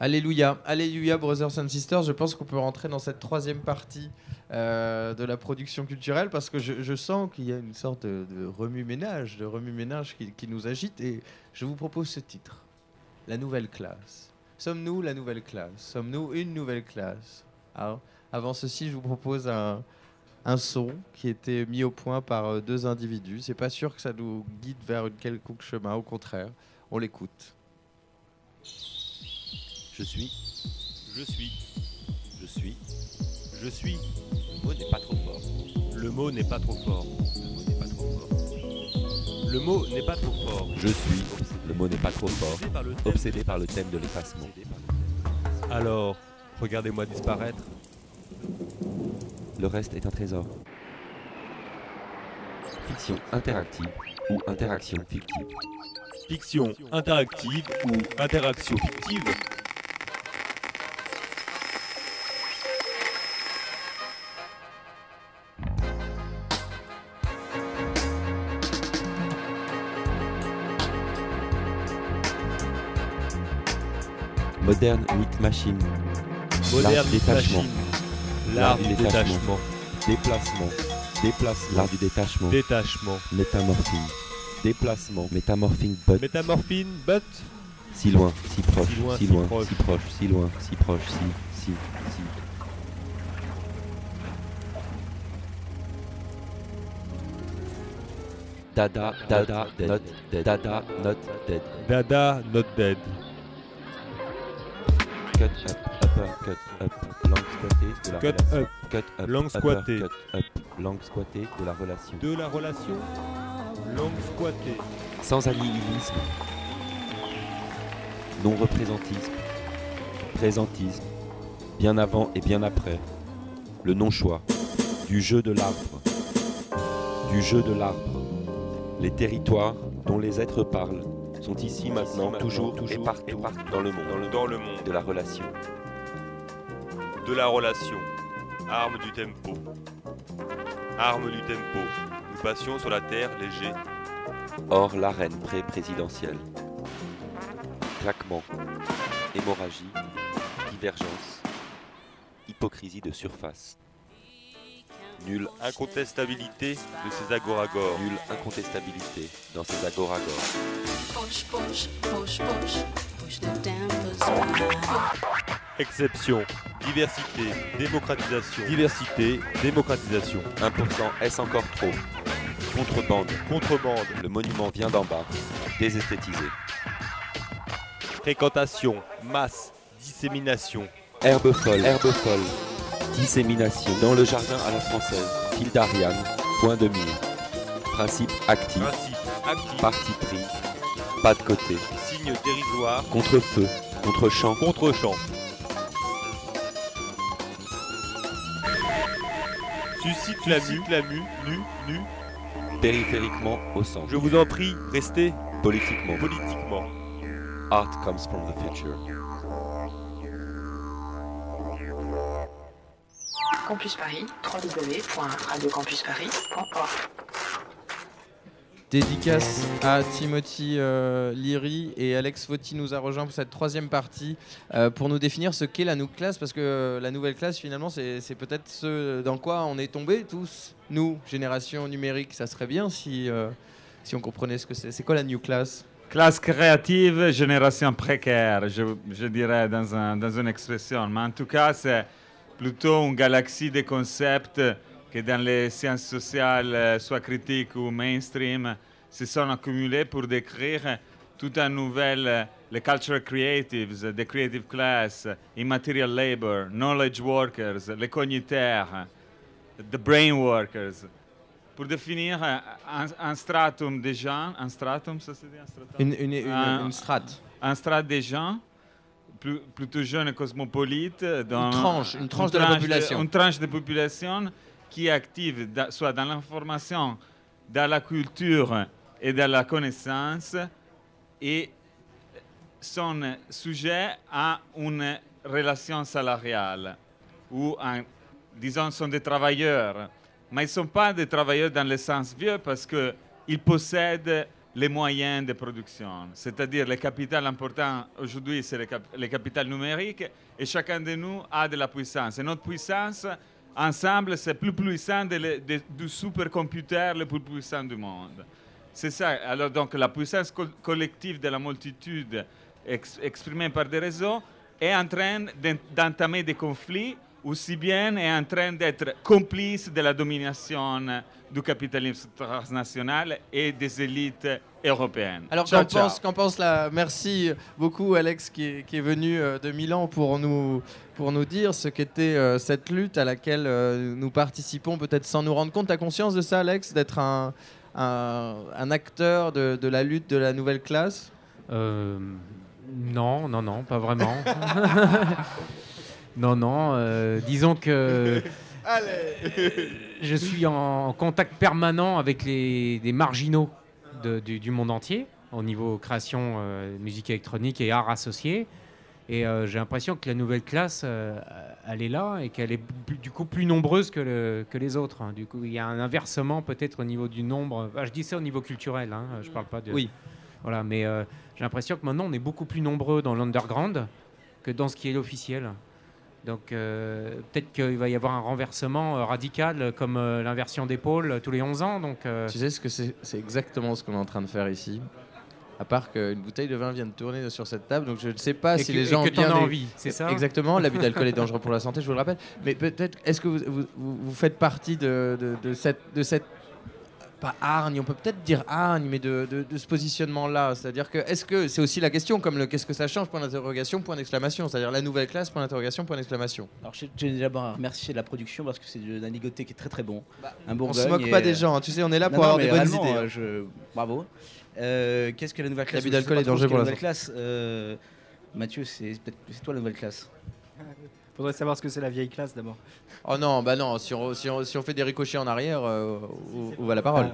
Alléluia, Alléluia, Brothers and Sisters. Je pense qu'on peut rentrer dans cette troisième partie euh, de la production culturelle parce que je, sens qu'il y a une sorte de, remue-ménage, de remue-ménage qui, qui nous agite et je vous propose ce titre la nouvelle classe. Sommes-nous la nouvelle classe? Sommes-nous une nouvelle classe? Avant ceci, je vous propose un, son qui était mis au point par euh, deux individus. C'est pas sûr que ça nous guide vers une quelconque chemin, au contraire. On l'écoute. Je suis. Je suis. Je suis. Je suis. Le mot n'est pas trop fort. Le mot n'est pas trop fort. Le mot n'est pas trop fort. Le mot n'est pas trop fort. Je suis. Le mot n'est pas trop fort. Obsédé par le thème de l'effacement. Alors, regardez-moi disparaître. Le reste est un trésor. Fiction interactive ou interaction fictive. Fiction interactive ou interaction fictive Moderne Meat Machine. Moderne détachement. L'art du détachement. Déplacement. Déplacement. L'art du détachement. Détachement. Métamorphine. Déplacement. Métamorphine but. Métamorphine but. Si loin, si proche, si loin, si, proche. si loin, si proche, si, si, si. Dada, dada, dead. Dada, not dead. Dada, not dead cut up, upper, cut up, langue squattée de la cut relation. Up. Cut up, langue squattée. Cut up, langue squattée de la relation. De la relation, langue squattée. Sans annihilisme, non-représentisme, présentisme, bien avant et bien après, le non-choix, du jeu de l'arbre, du jeu de l'arbre, les territoires dont les êtres parlent, sont ici maintenant, toujours, toujours et partout, dans le monde, dans le, monde de la relation. De la relation, arme du tempo. Arme du tempo, nous passions sur la terre léger. Or l'arène pré-présidentielle. Claquement, hémorragie, divergence, hypocrisie de surface. Nulle incontestabilité de ces agoragores. Nulle incontestabilité dans ces agoragores. Exception, diversité, démocratisation. Diversité, démocratisation. 1% est-ce encore trop? Contrebande, contrebande. Le monument vient d'en bas. Désesthétisé. Fréquentation, masse, dissémination. Herbe folle, herbe folle. Dissémination dans le jardin à la française. Fil d'Ariane, point de mire. Principe actif. Principe actif. Parti pris. Pas de côté. Signe dérisoire. Contre-feu. Contre-champ. Contre-champ. Suscite la mue, la mue, nu, nu. Périphériquement au centre. Je vous en prie, restez politiquement. Politiquement. Art comes from the future. Campus Paris, www.radiocampusparis.org. Dédicace à Timothy euh, Liri et Alex Fauti nous a rejoint pour cette troisième partie euh, pour nous définir ce qu'est la nouvelle classe parce que euh, la nouvelle classe finalement c'est peut-être ce dans quoi on est tombé tous, nous, génération numérique, ça serait bien si, si on comprenait ce que c'est. C'est quoi la new class Classe créative, génération précaire, je, je dirais dans, un, dans une expression. Mais en tout cas, c'est plutôt une galaxie de concepts que dans les sciences sociales, euh, soit critiques ou mainstream, se sont accumulés pour décrire tout un nouvel, euh, les cultural creatives, the creative class, immaterial labor, knowledge workers, les cognitaires, the brain workers. Pour définir un, un stratum de gens, un stratum, ça se dit un stratum? Une, une, une, un, une strate. un strat des gens plus- plutôt jeunes et cosmopolites. Dans Une tranche, une tranche de la population. une tranche de population qui est active da- soit dans l'information, dans la culture et dans la connaissance et sont sujets à une relation salariale ou, disons, sont des travailleurs. Mais ils ne sont pas des travailleurs dans le sens vieux parce qu'ils possèdent les moyens de production. C'est-à-dire le capital important aujourd'hui, c'est le, cap- le capital numérique et chacun de nous a de la puissance. Et notre puissance, ensemble, c'est plus puissant de le- de- du supercomputer le plus puissant du monde. C'est ça. Alors donc la puissance co- collective de la multitude ex- exprimée par des réseaux est en train d'en- d'entamer des conflits, aussi bien est en train d'être complice de la domination du capitalisme transnational et des élites européennes. Alors qu'en pense, qu'en pense la... Merci beaucoup Alex qui est, qui est venu euh, de Milan pour nous, pour nous dire ce qu'était euh, cette lutte à laquelle euh, nous participons peut-être sans nous rendre compte. Tu as conscience de ça Alex, d'être un, un, un acteur de, de la lutte de la nouvelle classe? Euh, non, non, non, pas vraiment. [laughs] non, non. euh, disons que [laughs] je suis en contact permanent avec les, les marginaux de- du, du monde entier au niveau création, euh, musique électronique et arts associés. Et euh, j'ai l'impression que la nouvelle classe, euh, elle est là et qu'elle est plus- du coup plus nombreuse que, le- que les autres. hein. Du coup, il y a un inversement peut-être au niveau du nombre. Ah, je dis ça au niveau culturel, hein, je parle pas de. Oui. Voilà, mais euh, j'ai l'impression que maintenant on est beaucoup plus nombreux dans l'underground que dans ce qui est l'officiel. Donc euh, peut-être qu'il va y avoir un renversement euh, radical euh, comme euh, l'inversion d'épaule euh, tous les 11 ans. Donc, Tu sais ce que c'est C'est exactement ce qu'on est en train de faire ici. À part qu'une bouteille de vin vient de tourner sur cette table, donc je ne sais pas Et si que- les et gens que ont bien des- envie, c'est ça? Exactement. L'abus [laughs] d'alcool est dangereux pour la santé, je vous le rappelle. Mais peut-être, est-ce que vous, vous- vous- vous faites partie de, de- de cette, de cette pas hargne, on peut peut-être dire hargne, mais de, de- de ce positionnement-là. C'est-à-dire que, est-ce que c'est aussi la question, comme le qu'est-ce que ça change, point d'interrogation, point d'exclamation, c'est-à-dire la nouvelle classe, point d'interrogation, point d'exclamation. Alors, je je vais d'abord remercier la production parce que c'est de- d'un ligoté qui est très très bon. un Bah, on se moque pas des gens, hein. Tu sais, on est là Non, pour non, avoir des bonnes idées, hein. euh, je- Bravo. Euh, Qu'est-ce que la nouvelle classe L'abus d'alcool est dangereux la pour la nouvelle classe. Euh, Mathieu, c'est c'est toi la nouvelle classe. [laughs] Faudrait savoir ce que c'est la vieille classe d'abord. Oh non, bah non, si on, si on- si on fait des ricochets en arrière, euh, où, où va la parole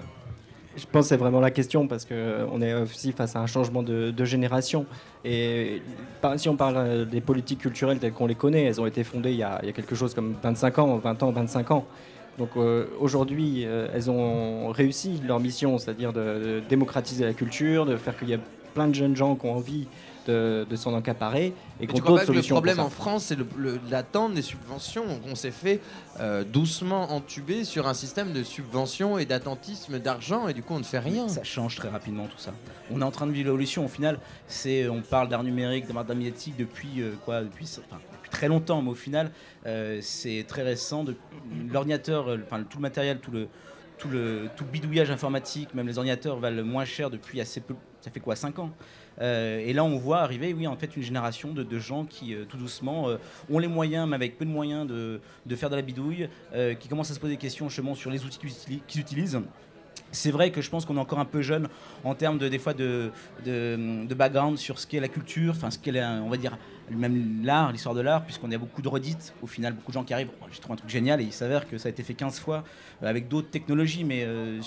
Je pense que c'est vraiment la question parce qu'on est aussi face à un changement de, de génération. Et si on parle euh, des politiques culturelles telles qu'on les connaît, elles ont été fondées il y, a, il y a quelque chose comme 25 ans, 20 ans, 25 ans. Donc euh, aujourd'hui, euh, elles ont réussi leur mission, c'est-à-dire de, de démocratiser la culture, de faire qu'il y a plein de jeunes gens qui ont envie de, de s'en accaparer et crois d'autres le solutions. pour problème en France, c'est le- le- l'attente des subventions qu'on s'est fait euh, doucement entuber sur un système de subventions et d'attentisme d'argent et du coup on ne fait rien. Ça change très rapidement tout ça. On est en train de vivre l'évolution. Au final, c'est on parle d'art numérique, d'art médiatique depuis euh, quoi depuis, enfin, très longtemps, mais au final, euh, c'est très récent. L'ordinateur, euh, enfin tout le matériel, tout le tout le tout le bidouillage informatique, même les ordinateurs valent moins cher depuis assez peu. Ça fait quoi 5 ans? Euh, et là, on voit arriver, oui, en fait, une génération de, gens qui, euh, tout doucement, euh, ont les moyens, mais avec peu de moyens, de, faire de la bidouille, qui commencent à se poser des questions justement sur les outils qu'ils utili- qu'ils utilisent. C'est vrai que je pense qu'on est encore un peu jeune en termes de des fois de, de, de background sur ce qu'est la culture, enfin ce qu'est on va dire même l'art, l'histoire de l'art, puisqu'on a beaucoup de redites. Au final, beaucoup de gens qui arrivent, Oh, j'ai trouvé un truc génial et il s'avère que ça a été fait 15 fois euh, avec d'autres technologies, mais euh,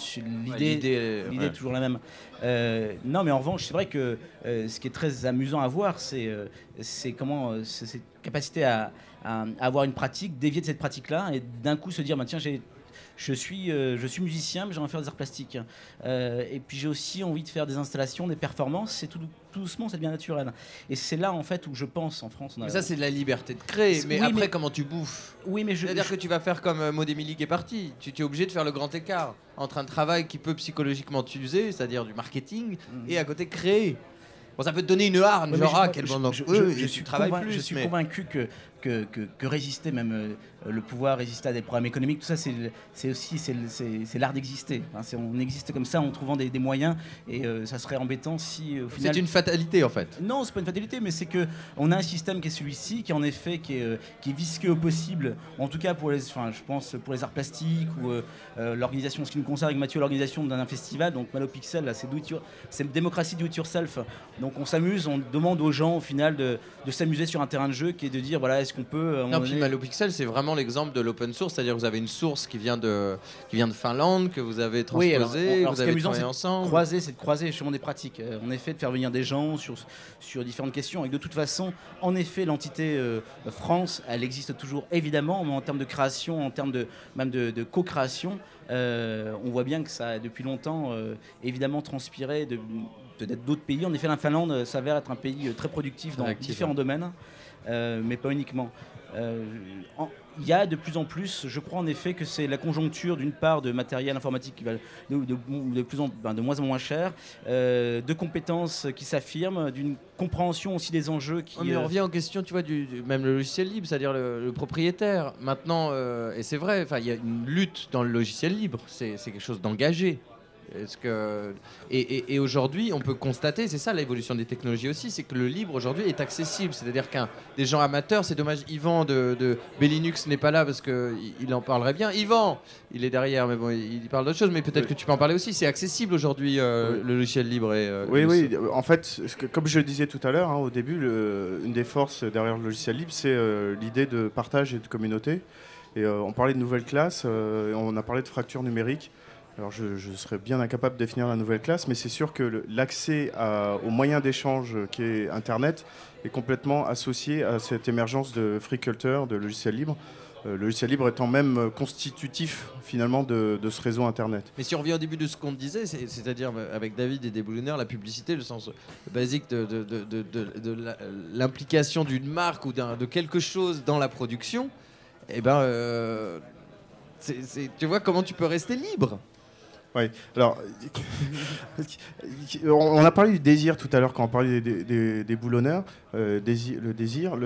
l'idée euh, l'idée ouais. est toujours la même. Euh, non, mais en revanche, c'est vrai que euh, ce qui est très amusant à voir, c'est c'est comment cette capacité à, à- à avoir une pratique, dévier de cette pratique-là et d'un coup se dire, bah, tiens, j'ai je suis, euh, je suis musicien, mais j'ai envie de faire des arts plastiques. Euh, et puis j'ai aussi envie de faire des installations, des performances. C'est tout, tout doucement, c'est bien naturel. Et c'est là en fait où je pense en France. on a- Mais ça c'est de la liberté de créer, mais oui, après mais- comment tu bouffes Oui, mais je. C'est-à-dire je- que tu vas faire comme euh, Maud Émilie qui est partie. Tu, es obligé de faire le grand écart entre un travail qui peut psychologiquement t'user, c'est-à-dire du marketing, et à côté créer. Bon, ça peut te donner une hargne, Ouais, genre je- ah je- bande je, je- suis travailles convain- plus. je suis mais- convaincu que que, que, résister, même euh, le pouvoir résister à des problèmes économiques. Tout ça, c'est aussi c'est l'art d'exister. on existe comme ça en trouvant des, moyens et euh, ça serait embêtant si au final. C'est une fatalité en fait. Non, c'est pas une fatalité, mais c'est que on a un système qui est celui-ci, qui en effet qui est, qui est visqueux au possible. En tout cas pour les, enfin, je pense pour les arts plastiques ou l'organisation, ce qui nous concerne avec Mathieu, l'organisation d'un festival. Donc Malopixel, là, c'est c'est démocratie do it yourself. Donc on s'amuse, on demande aux gens au final de, de s'amuser sur un terrain de jeu qui est de dire voilà est-ce qu'on peut. Non, puis Malopixel c'est vraiment l'exemple de l'open source, c'est-à-dire que vous avez une source qui vient de qui vient de Finlande que vous avez transposée, vous avez travaillé ensemble. Croiser, c'est de croiser justement des pratiques. Euh, en effet, de faire venir des gens sur sur différentes questions. Et de toute façon, en effet, l'entité euh, France, elle existe toujours évidemment, mais en termes de création, en termes de même de, de co-création. Euh, on voit bien que ça a depuis longtemps évidemment transpiré de, d'autres pays. En effet, la Finlande s'avère être un pays très productif dans différents domaines, euh, mais pas uniquement. il y a de plus en plus, je crois en effet que c'est la conjoncture d'une part de matériel informatique qui va de, plus en, ben, de moins en moins cher, de compétences qui s'affirment, d'une compréhension aussi des enjeux qui. on revient en question, tu vois, du, même le logiciel libre, c'est-à-dire le, propriétaire. Maintenant, et c'est vrai, il y a une lutte dans le logiciel libre, c'est quelque chose d'engagé. Est-ce que et, aujourd'hui, on peut constater, c'est ça l'évolution des technologies aussi, c'est que le libre aujourd'hui est accessible. C'est-à-dire qu'un des gens amateurs, c'est dommage, Yvan de, de Bellinux n'est pas là parce que il en parlerait bien. Yvan, il est derrière, mais bon, il parle d'autre chose. Mais peut-être que tu peux en parler aussi. C'est accessible aujourd'hui euh, le logiciel libre. Et, euh, oui, oui. En fait, comme je le disais tout à l'heure, hein, au début, une des forces derrière le logiciel libre, c'est euh, l'idée de partage et de communauté. Et on parlait de nouvelles classes, on a parlé de fracture numérique. Alors je, serais bien incapable de définir la nouvelle classe, mais c'est sûr que l'accès aux moyens d'échange qui est Internet est complètement associé à cette émergence de free culture, de logiciels libres. Euh, le logiciel libre étant même constitutif finalement de, ce réseau Internet. Mais si on revient au début de ce qu'on disait, c'est-à-dire euh, avec David et Desboulonneurs, la publicité, le sens basique de, l'implication d'une marque ou de quelque chose dans la production, eh ben, euh, tu vois comment tu peux rester libre? Oui, alors, on a parlé du désir tout à l'heure quand on parlait des, boulonneurs. Euh, le désir,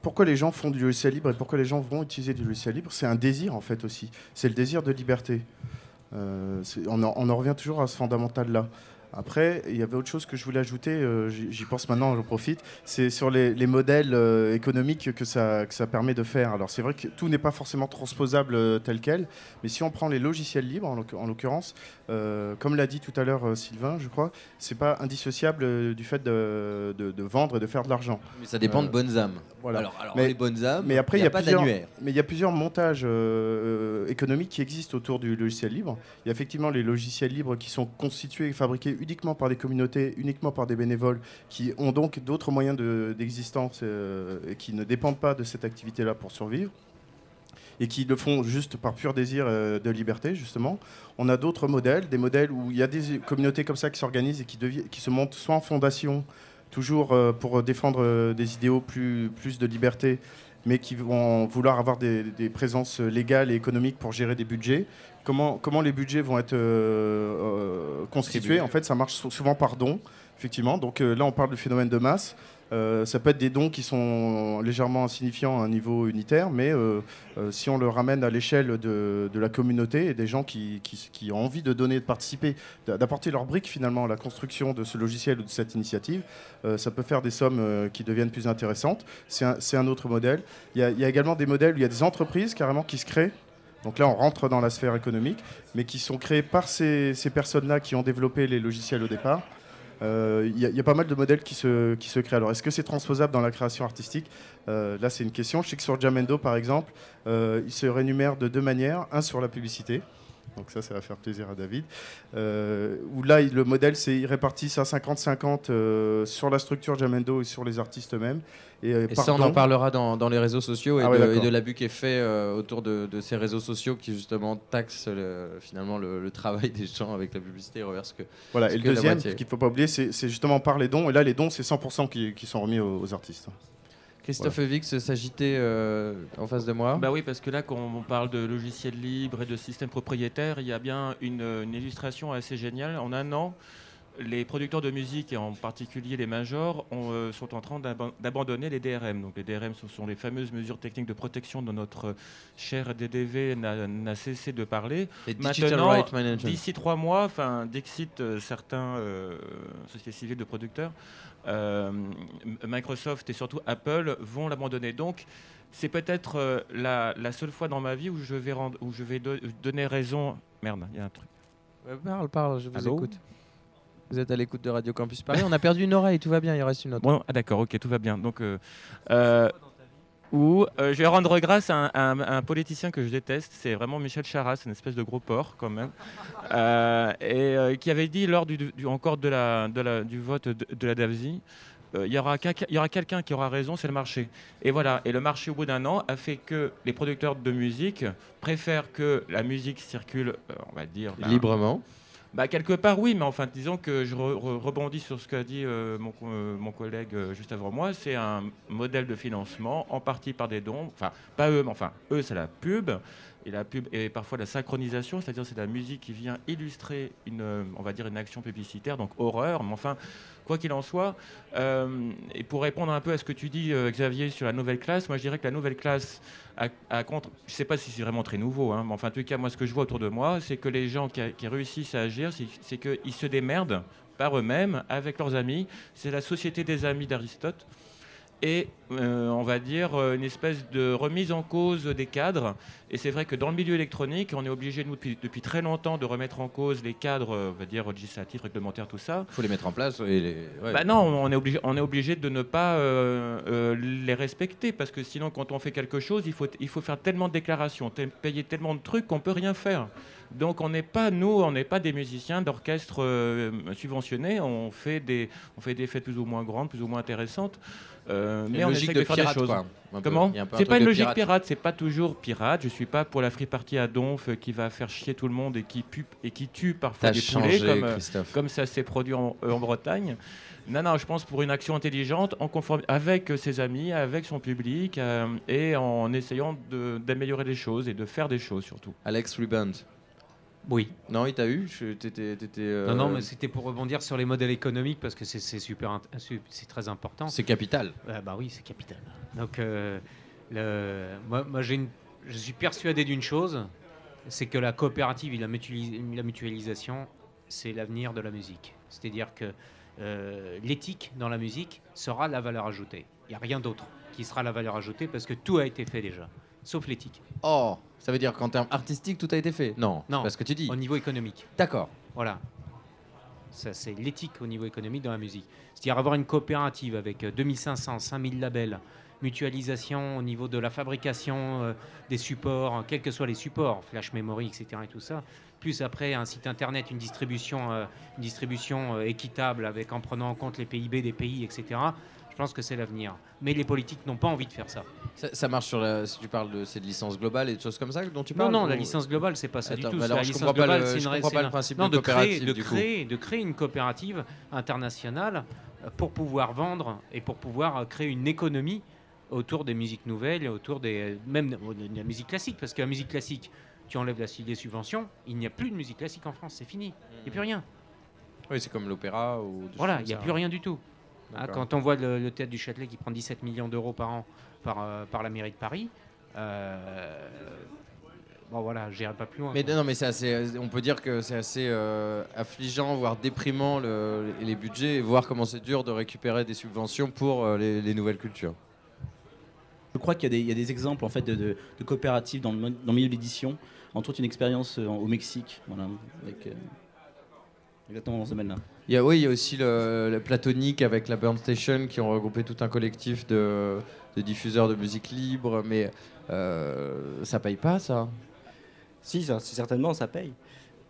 pourquoi les gens font du logiciel libre et pourquoi les gens vont utiliser du logiciel libre, c'est un désir en fait aussi. C'est le désir de liberté. Euh, on, on, en, revient toujours à ce fondamental-là. Après, il y avait autre chose que je voulais ajouter, euh, j'y pense maintenant, j'en profite, c'est sur les, modèles euh, économiques que ça, que ça permet de faire. Alors c'est vrai que tout n'est pas forcément transposable euh, tel quel, mais si on prend les logiciels libres, en l'occurrence, comme l'a dit tout à l'heure Sylvain, je crois, c'est pas indissociable du fait de, de, vendre et de faire de l'argent. Mais ça dépend de bonnes âmes. Voilà. Alors, mais, les bonnes âmes, mais après, il y a, pas d'annuaire. Mais il y a plusieurs montages économiques qui existent autour du logiciel libre. Il y a effectivement les logiciels libres qui sont constitués et fabriqués uniquement par des communautés, uniquement par des bénévoles, qui ont donc d'autres moyens d'existence euh, et qui ne dépendent pas de cette activité-là pour survivre et qui le font juste par pur désir euh, de liberté, justement. On a d'autres modèles, des modèles où il y a des communautés comme ça qui s'organisent et qui, qui se montent soit en fondation, toujours euh, pour défendre des idéaux plus, plus de liberté, mais qui vont vouloir avoir des, présences légales et économiques pour gérer des budgets. Comment, comment les budgets vont être euh, euh, constitués? En fait, ça marche souvent par dons, effectivement. Donc euh, là, on parle du phénomène de masse. ça peut être des dons qui sont légèrement insignifiants à un niveau unitaire, mais si on le ramène à l'échelle de, la communauté et des gens qui, ont envie de donner, de participer, d'apporter leur brique finalement à la construction de ce logiciel ou de cette initiative, ça peut faire des sommes qui deviennent plus intéressantes. C'est un, autre modèle. Il y, a, il y, a, également des modèles où il y a des entreprises carrément qui se créent donc là, on rentre dans la sphère économique, mais qui sont créés par ces, personnes-là qui ont développé les logiciels au départ. Euh, il y, a pas mal de modèles qui se, qui se créent. Alors, est-ce que c'est transposable dans la création artistique? Euh, Là, c'est une question. Je sais que sur Jamendo, par exemple, euh, il se rémunère de deux manières. Un sur la publicité, donc ça, ça va faire plaisir à David. Euh, où là, le modèle, c'est il répartit ça 50-50 euh, sur la structure Jamendo et sur les artistes eux-mêmes. Et, euh, ça, on en parlera dans, les réseaux sociaux et, ah de, l'abus qui est fait autour de, ces réseaux sociaux qui justement taxent finalement le, travail des gens avec la publicité et reverse que. Voilà. Et le deuxième, ce qu'il ne faut pas oublier, c'est justement par les dons. Et là, les dons, c'est 100% qui, sont remis aux artistes. Christophe Vix s'agitait euh, en face de moi. Bah oui, parce que là, quand on parle de logiciels libres et de systèmes propriétaires, il y a bien une, illustration assez géniale. En un an, les producteurs de musique, et en particulier les majors, euh, sont en train d'abandonner les DRM. Donc les DRM, ce sont les fameuses mesures techniques de protection dont notre cher DDV n'a cessé de parler. Maintenant, d'ici trois mois, enfin, Dixit, euh, certains euh, sociétés civiles de producteurs, Microsoft et surtout Apple vont l'abandonner. Donc c'est peut-être la, seule fois dans ma vie où je vais, où je vais donner raison. Merde, il y a un truc. Parle, parle, je vous écoute. Vous êtes à l'écoute de Radio Campus Paris. On a perdu une oreille, tout va bien, il reste une autre. Bon, ah, d'accord, ok, tout va bien. Donc, euh, euh, ou euh, je vais rendre grâce à un, politicien que je déteste, c'est vraiment Michel Charas, une espèce de gros porc quand même, et qui avait dit lors du, encore de la, du vote de, la DAVSI, il y aura, y aura quelqu'un qui aura raison, c'est le marché. Et voilà, et le marché au bout d'un an a fait que les producteurs de musique préfèrent que la musique circule, on va dire... Ben, Librement bah, quelque part, oui, mais enfin, disons que je rebondis sur ce qu'a dit euh, mon, euh, mon, collègue euh, juste avant moi. C'est un modèle de financement, en partie par des dons. Enfin, pas eux, mais enfin, eux, c'est la pub. Et la pub et parfois la synchronisation, c'est-à-dire c'est la musique qui vient illustrer une, on va dire, une action publicitaire, donc horreur. Mais enfin, quoi qu'il en soit, et pour répondre un peu à ce que tu dis, Xavier, sur la nouvelle classe, moi je dirais que la nouvelle classe à, contre, je ne sais pas si c'est vraiment très nouveau, hein, mais enfin, en tout cas, moi, ce que je vois autour de moi, c'est que les gens qui réussissent à agir, c'est qu'ils se démerdent par eux-mêmes, avec leurs amis. C'est la société des amis d'Aristote et euh, on va dire euh, une espèce de remise en cause des cadres. Et c'est vrai que dans le milieu électronique, on est obligé nous depuis, très longtemps de remettre en cause les cadres, euh, on va dire législatifs, réglementaires, tout ça. Il faut les mettre en place. Et les... Bah non, on est obligé, on est obligé de ne pas les respecter parce que sinon, quand on fait quelque chose, il faut, il faut faire tellement de déclarations, payer tellement de trucs qu'on peut rien faire. Donc on n'est pas, nous, on n'est pas des musiciens d'orchestre subventionnés, on fait, des, on fait des fêtes plus ou moins grandes, plus ou moins intéressantes. Euh, mais on essaie de, faire des choses. Comment C'est pas une logique pirate, c'est pas toujours pirate. Je suis pas pour la free party à Donf qui va faire chier tout le monde et qui, et qui tue parfois des poulets, comme, euh, comme ça s'est produit en, euh, en, Bretagne. Non, non, je pense pour une action intelligente, en conforme avec ses amis, avec son public, et en essayant d'améliorer les choses et de faire des choses surtout. Alex Rebound. Oui. Non, il t'a eu étais, Non, non, mais c'était pour rebondir sur les modèles économiques parce que c'est super, c'est très important. C'est capital. Euh, bah oui, c'est capital. Donc, euh, moi, moi une... je suis persuadé d'une chose, c'est que la coopérative et la, mutualisation, c'est l'avenir de la musique. C'est-à-dire que euh, l'éthique dans la musique sera la valeur ajoutée. Il n'y a rien d'autre qui sera la valeur ajoutée parce que tout a été fait déjà sauf l'éthique. Oh, ça veut dire qu'en termes artistiques, tout a été fait Non, non. Parce que tu dis. Au niveau économique. D'accord. Voilà. Ça, c'est l'éthique au niveau économique dans la musique. C'est-à-dire avoir une coopérative avec 2500, euh, 5000 labels, mutualisation au niveau de la fabrication euh, des supports, quels que soient les supports, flash memory, etc. et tout ça. Plus après un site internet, une distribution, euh, une distribution équitable avec en prenant en compte les PIB des pays, etc. Je pense que c'est l'avenir. Mais les politiques n'ont pas envie de faire ça. Ça, marche sur la, si tu parles de cette licence globale et de choses comme ça dont tu parles Non, non, la licence globale, c'est pas ça du tout. la licence globale, c'est une pas le principe non, de, créer, de, créer, de créer une coopérative internationale pour pouvoir vendre et pour pouvoir créer une économie autour des musiques nouvelles, autour des même de la musique classique, parce que la musique classique, tu enlèves la, des subventions, il n'y a plus de musique classique en France, c'est fini, il n'y a plus rien. Oui, c'est comme l'opéra ou. Voilà, il n'y a plus rien du tout. Ah, quand on voit le, théâtre du Châtelet qui prend 17 millions d'euros par an par, euh, par la mairie de Paris, euh, bon voilà, j'irai pas plus loin. Mais non, mais c'est assez, on peut dire que c'est assez euh, affligeant, voire déprimant les budgets, et voir comment c'est dur de récupérer des subventions pour les, nouvelles cultures. Je crois qu'il y, a des exemples en fait de, coopératives dans le, dans milieu de l'édition, entre autres une expérience au Mexique, voilà, avec, exactement dans ce domaine-là. Il y a, oui, il y a aussi le, Platonique avec la Burn Station qui ont regroupé tout un collectif de, diffuseurs de musique libre, mais euh, ça paye pas ça Si, ça, certainement, ça paye.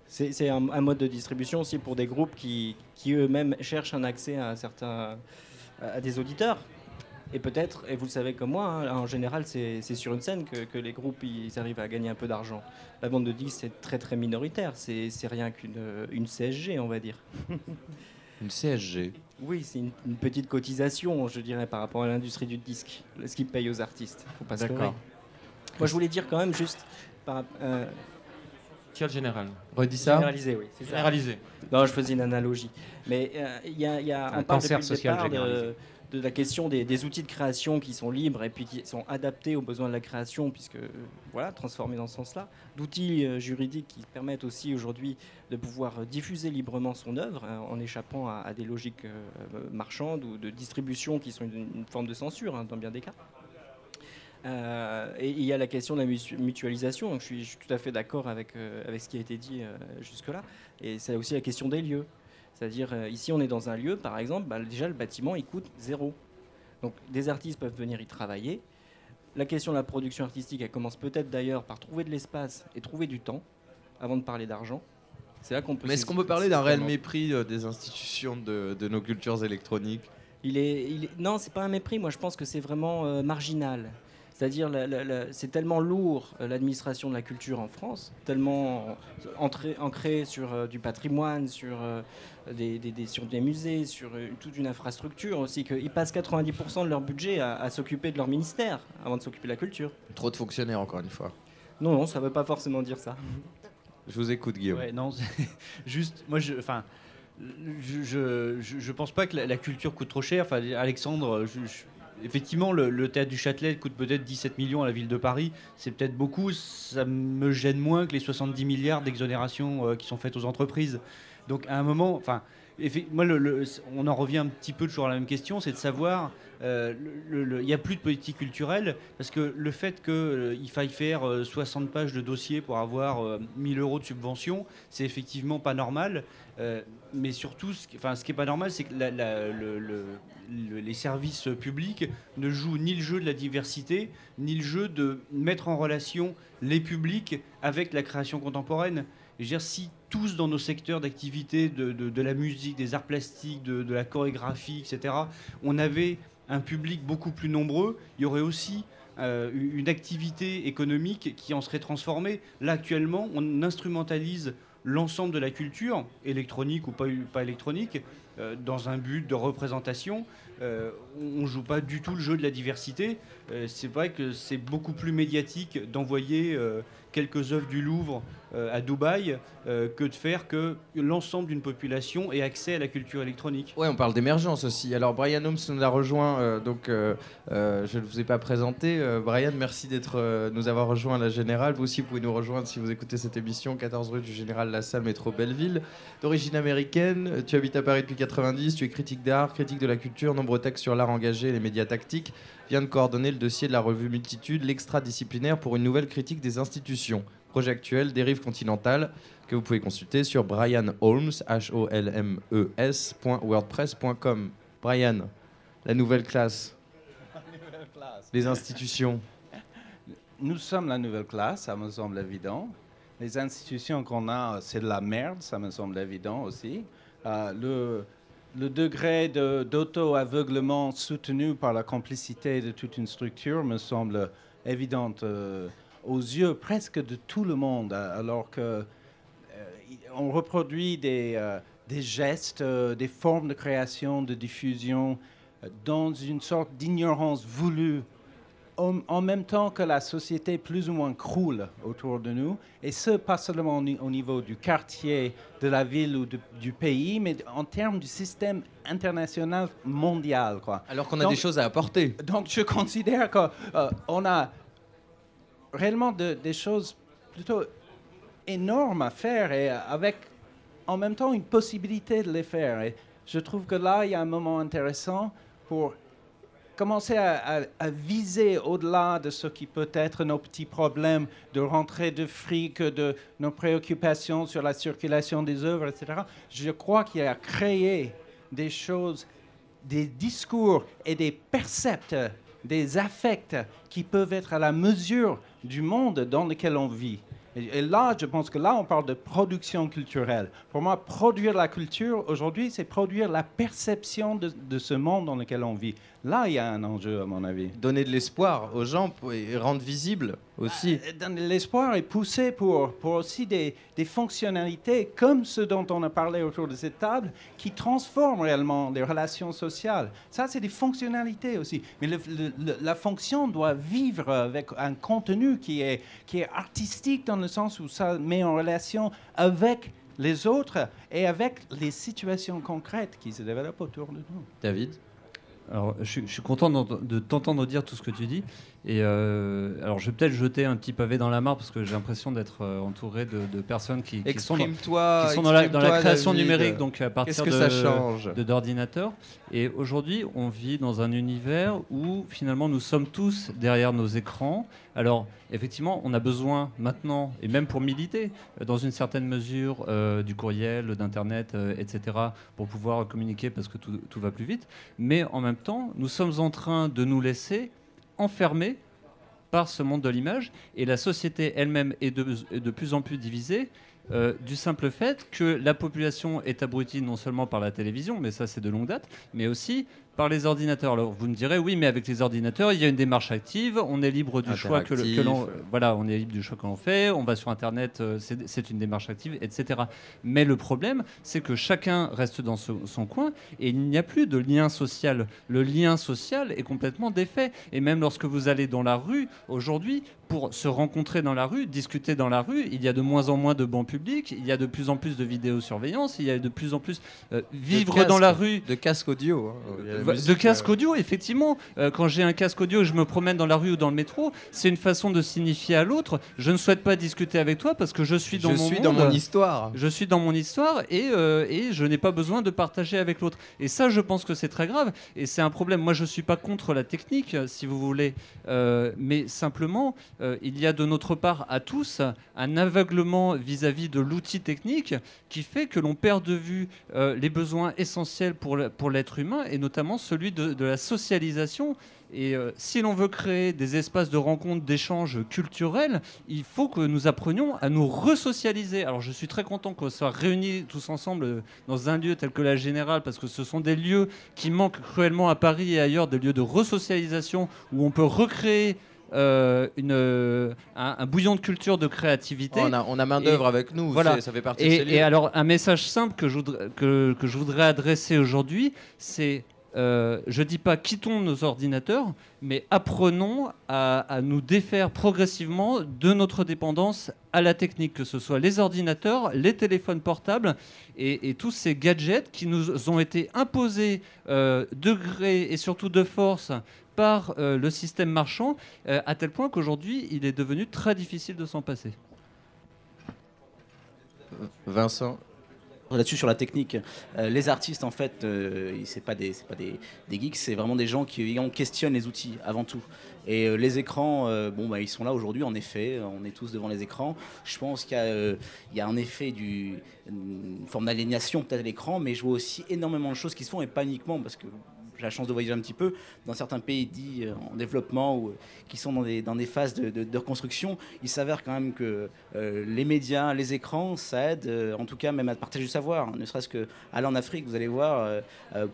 C'est un, mode de distribution aussi pour des groupes qui, qui eux-mêmes cherchent un accès à, certains, à des auditeurs. Et peut-être, et vous le savez comme moi, hein, en général, c'est sur une scène que, les groupes ils arrivent à gagner un peu d'argent. La vente de disques, c'est très très minoritaire. C'est rien qu'une une CSG, on va dire. [laughs] une CSG Oui, c'est une, petite cotisation, je dirais, par rapport à l'industrie du disque, ce qu'ils payent aux artistes. D'accord. Moi, je voulais dire quand même juste. Par, euh, social général. Redis ça Généralisé, oui. c'est ça. Généralisé. Non, je faisais une analogie. Mais euh, il y a, il y a Un cancer le social départ généralisé. de, de la question des, outils de création qui sont libres et puis qui sont adaptés aux besoins de la création, puisque voilà, transformés dans ce sens-là. D'outils euh, juridiques qui permettent aussi aujourd'hui de pouvoir diffuser librement son œuvre hein, en échappant à, des logiques euh, marchandes ou de distribution qui sont une, forme de censure hein, dans bien des cas. Euh, et il y a la question de la mutu- mutualisation. Donc je, suis, je suis tout à fait d'accord avec, avec ce qui a été dit jusque-là. Et c'est aussi la question des lieux. C'est-à-dire, euh, ici, on est dans un lieu, par exemple, bah, déjà le bâtiment, il coûte zéro. Donc des artistes peuvent venir y travailler. La question de la production artistique, elle commence peut-être d'ailleurs par trouver de l'espace et trouver du temps, avant de parler d'argent. C'est là qu'on peut. Mais est-ce qu'on peut parler d'un réel mépris euh, des institutions de, de nos cultures électroniques? Il est, il est- non, c'est pas un mépris. Moi, je pense que c'est vraiment euh, marginal. C'est-à-dire, la- la- la- c'est tellement lourd euh, l'administration de la culture en France, tellement entré- ancré sur euh, du patrimoine, sur, euh, des, des- des- sur des musées, sur euh, toute une infrastructure aussi, qu'ils passent 90% de leur budget à, à s'occuper de leur ministère avant de s'occuper de la culture. Trop de fonctionnaires, encore une fois. Non, non, ça veut pas forcément dire ça. Je vous écoute, Guillaume. Ouais, non, c'est- [laughs] juste, moi, je, enfin, je, je, je- je pense pas que la, la culture coûte trop cher. Enfin, Alexandre, je- je- effectivement, le, théâtre du Châtelet coûte peut-être 17 millions à la ville de Paris. C'est peut-être beaucoup. Ça me gêne moins que les 70 milliards d'exonérations euh, qui sont faites aux entreprises. Donc, à un moment, enfin. Moi, on en revient un petit peu toujours à la même question, c'est de savoir, il n'y a plus de politique culturelle, parce que le fait qu'il faille faire euh, 60 pages de dossier pour avoir euh, 1000 euros de subvention, c'est effectivement pas normal. Euh, mais surtout, ce ce qui est pas normal, c'est que les services publics ne jouent ni le jeu de la diversité, ni le jeu de mettre en relation les publics avec la création contemporaine. Je veux si tous dans nos secteurs d'activité, de, de- la musique, des arts plastiques, de la chorégraphie, etc., on avait un public beaucoup plus nombreux, il y aurait aussi euh, une activité économique qui en serait transformée. Là, actuellement, on instrumentalise l'ensemble de la culture, électronique ou pas, électronique, euh, dans un but de représentation. Euh, on ne joue pas du tout le jeu de la diversité. C'est vrai que c'est beaucoup plus médiatique d'envoyer quelques œuvres du Louvre à Dubaï euh, que de faire que l'ensemble d'une population ait accès à la culture électronique. Ouais, on parle d'émergence aussi. Alors Brian Holmes nous a rejoint, euh, donc euh, euh, je ne vous ai pas présenté. Euh, Brian, merci d'être euh, nous avoir rejoint à la Générale. Vous aussi, vous pouvez nous rejoindre si vous écoutez cette émission, 14 rue du Général Lassalle, métro Belleville. D'origine américaine, euh, tu habites à Paris depuis 90, tu es critique d'art, critique de la culture, nombreux textes sur l'art engagé les médias tactiques. Vient de coordonner le dossier de la revue Multitude, l'extra-disciplinaire pour une nouvelle critique des institutions. Projet actuel, dérive continentale, que vous pouvez consulter sur Brian Holmes, H-O-L-M-E-S, point wordpress.com. Brian, la nouvelle classe, les institutions. Nous sommes la nouvelle classe, ça me semble évident. Les institutions qu'on a, c'est de la merde, ça me semble évident aussi. Euh, le, degré de- d'auto-aveuglement soutenu par la complicité de toute une structure me semble évident euh, aux yeux presque de tout le monde, euh, alors que euh, on reproduit des, euh, des gestes, des formes de création, de diffusion, dans une sorte d'ignorance voulue en, même temps que la société plus ou moins croule autour de nous, et ce, pas seulement au, ni- au niveau du quartier, de la ville ou de- du pays, mais en termes du système international mondial. Quoi. Alors qu'on a Donc- des choses à apporter. Donc je considère qu'on a réellement de- des choses plutôt énormes à faire et avec en même temps une possibilité de les faire. Et je trouve que là, il y a un moment intéressant pour commencer à viser au-delà de ce qui peut être nos petits problèmes de rentrée de fric, de nos préoccupations sur la circulation des œuvres, etc. Je crois qu'il y a créé des choses, des discours et des percepts, des affects qui peuvent être à la mesure du monde dans lequel on vit. Et, là, je pense que là, on parle de production culturelle. Pour moi, produire la culture aujourd'hui, c'est produire la perception de ce monde dans lequel on vit, Là, il y a un enjeu, à mon avis. Donner de l'espoir aux gens et rendre visible aussi. Bah, l'espoir est poussé pour, pour aussi des, des, fonctionnalités comme ce dont on a parlé autour de cette table, qui transforment réellement les relations sociales. Ça, c'est des fonctionnalités aussi. Mais la fonction doit vivre avec un contenu qui est, qui est artistique dans le sens où ça met en relation avec les autres et avec les situations concrètes qui se développent autour de nous. David? Alors, je, suis content de t'entendre dire tout ce que tu dis. Et euh, alors, je vais peut-être jeter un petit pavé dans la mare parce que j'ai l'impression d'être euh, entouré de, personnes qui, sont, dans, qui sont la, création numérique, donc à partir que ça change d'ordinateurs. Et aujourd'hui, on vit dans un univers où finalement nous sommes tous derrière nos écrans. Alors, effectivement, on a besoin maintenant, et même pour militer, euh, dans une certaine mesure, du courriel, d'Internet, etc., pour pouvoir communiquer parce que tout, tout va plus vite. Mais en même temps, nous sommes en train de nous laisser enfermés par ce monde de l'image. Et la société elle-même est de, plus en plus divisée euh, du simple fait que la population est abrutie non seulement par la télévision, mais ça c'est de longue date, mais aussi par les ordinateurs. Alors vous me direz oui, mais avec les ordinateurs, il y a une démarche active, on est libre du choix que, l'on voilà, on est libre du choix que l'on fait, on va sur internet, euh, c'est une démarche active, etc. Mais le problème, c'est que chacun reste dans son coin et il n'y a plus de lien social. Le lien social est complètement défait. Et même lorsque vous allez dans la rue aujourd'hui, pour se rencontrer dans la rue, discuter dans la rue, il y a de moins en moins de bancs publics, il y a de plus en plus de vidéosurveillance, il y a de plus en plus euh, vivre dans la rue. De casques audio. Hein. De casques audio, effectivement. Euh, quand j'ai un casque audio, je me promène dans la rue ou dans le métro, c'est une façon de signifier à l'autre je ne souhaite pas discuter avec toi parce que je suis dans je mon suis dans mon histoire. Je suis dans mon histoire et, euh, et je n'ai pas besoin de partager avec l'autre. Et ça, je pense que c'est très grave et c'est un problème. Moi, je ne suis pas contre la technique, si vous voulez, mais simplement euh, il y a de notre part à tous un aveuglement vis-à-vis de l'outil technique qui fait que l'on perd de vue euh, les besoins essentiels pour l'être humain et notamment celui de, la socialisation. Et euh, si l'on veut créer des espaces de rencontre, d'échange culturels, il faut que nous apprenions à nous resocialiser. Alors je suis très content qu'on soit réunis tous ensemble dans un lieu tel que la Générale, parce que ce sont des lieux qui manquent cruellement à Paris et ailleurs, des lieux de resocialisation où on peut recréer euh, une, euh, un, bouillon de culture, de créativité. on a, on a main d'œuvre avec nous, voilà. ça fait partie et, de Et alors, un message simple que je voudrais, que, que je voudrais adresser aujourd'hui, c'est euh, je ne dis pas quittons nos ordinateurs, mais apprenons à, nous défaire progressivement de notre dépendance à la technique, que ce soit les ordinateurs, les téléphones portables et, tous ces gadgets qui nous ont été imposés euh, de gré et surtout de force par euh, le système marchand, à tel point qu'aujourd'hui, il est devenu très difficile de s'en passer. Vincent Là-dessus, sur la technique, euh, les artistes, en fait, euh, c'est pas, des, pas des, des geeks, c'est vraiment des gens qui questionnent les outils avant tout. Et les écrans, bon, bah, ils sont là aujourd'hui, en effet, on est tous devant les écrans. Je pense qu'il y, y, a un effet du, une forme d'aliénation peut-être à l'écran, mais je vois aussi énormément de choses qui se font, et pas uniquement parce que j'ai la chance de voyager un petit peu, dans certains pays dits euh, en développement ou euh, qui sont dans des, dans des phases de, reconstruction, il s'avère quand même que euh, les médias, les écrans, ça aide, en tout cas même à partager du savoir. Ne serait-ce que aller en Afrique, vous allez voir,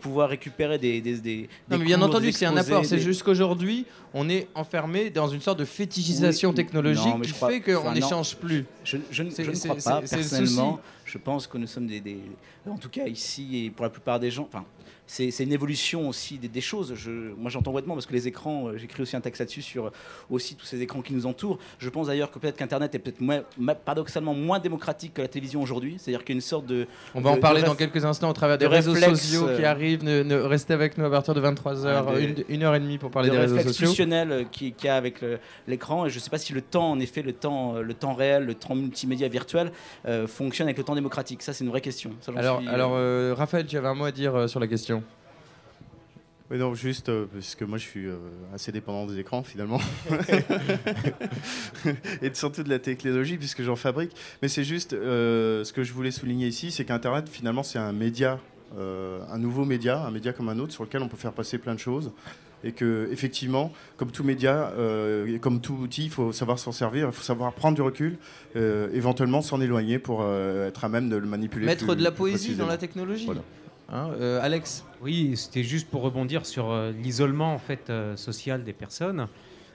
pouvoir récupérer des. des, non, mais bien entendu, c'est un apport. C'est juste qu'aujourd'hui, on est enfermé dans une sorte de fétichisation technologique qui fait qu'on n'échange plus. Je, je, ne crois pas, personnellement. Je pense que nous sommes des, des, En tout cas, ici, et pour la plupart des gens. Enfin, c'est une évolution aussi des, choses. Je, moi, j'entends complètement parce que les écrans, euh, j'écris aussi un texte là-dessus sur euh, aussi tous ces écrans qui nous entourent. Je pense d'ailleurs que peut-être qu'Internet est peut-être paradoxalement moins démocratique que la télévision aujourd'hui. C'est-à-dire qu'il y a une sorte de. On va en parler dans quelques instants au travers des réseaux sociaux qui euh, arrivent. Ne, restez avec nous à partir de 23h, une, heure et demie pour parler des réseaux sociaux. institutionnel qu'il qui y a avec l'écran. Et je ne sais pas si le temps, en effet, le temps, le temps réel, le temps multimédia virtuel fonctionne avec le temps démocratique. Ça, c'est une vraie question. alors, alors Raphaël, tu avais un mot à dire sur la question non, juste euh, parce que moi je suis euh, assez dépendant des écrans finalement. [laughs] et surtout de la technologie puisque j'en fabrique. Mais c'est juste euh, ce que je voulais souligner ici, c'est qu'Internet finalement c'est un média, un nouveau média, un média comme un autre sur lequel on peut faire passer plein de choses. Et que effectivement, comme tout média, comme tout outil, il faut savoir s'en servir, il faut savoir prendre du recul, éventuellement s'en éloigner pour être à même de le manipuler. Mettre de la poésie dans la technologie. Hein, euh, Alex Oui, c'était juste pour rebondir sur euh, l'isolement en fait euh, social des personnes.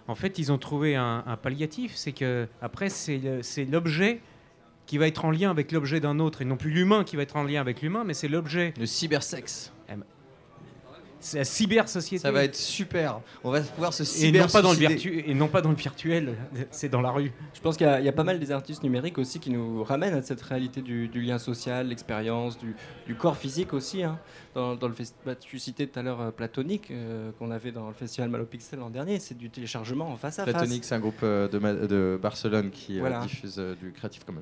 En fait, ils ont trouvé un, un palliatif, c'est que après c'est l'objet qui va être en lien avec l'objet d'un autre et non plus l'humain qui va être en lien avec l'humain, mais c'est l'objet. Le cybersexe. C'est la cyber-société. Ça va être super. On va pouvoir se et non, pas dans le virtu- et non pas dans le virtuel, c'est dans la rue. Je pense qu'il y, a- il y a pas mal des artistes numériques aussi qui nous ramènent à cette réalité du, du lien social, l'expérience, du, du corps physique aussi. hein. Dans, dans le fest- bah, tu citais tout à l'heure euh, Platonique euh, qu'on avait dans le festival Malopixel l'an dernier. C'est du téléchargement en face à face. Platonique, c'est un groupe euh, de, Barcelone qui euh, Voilà. diffuse euh, du Creative Commons.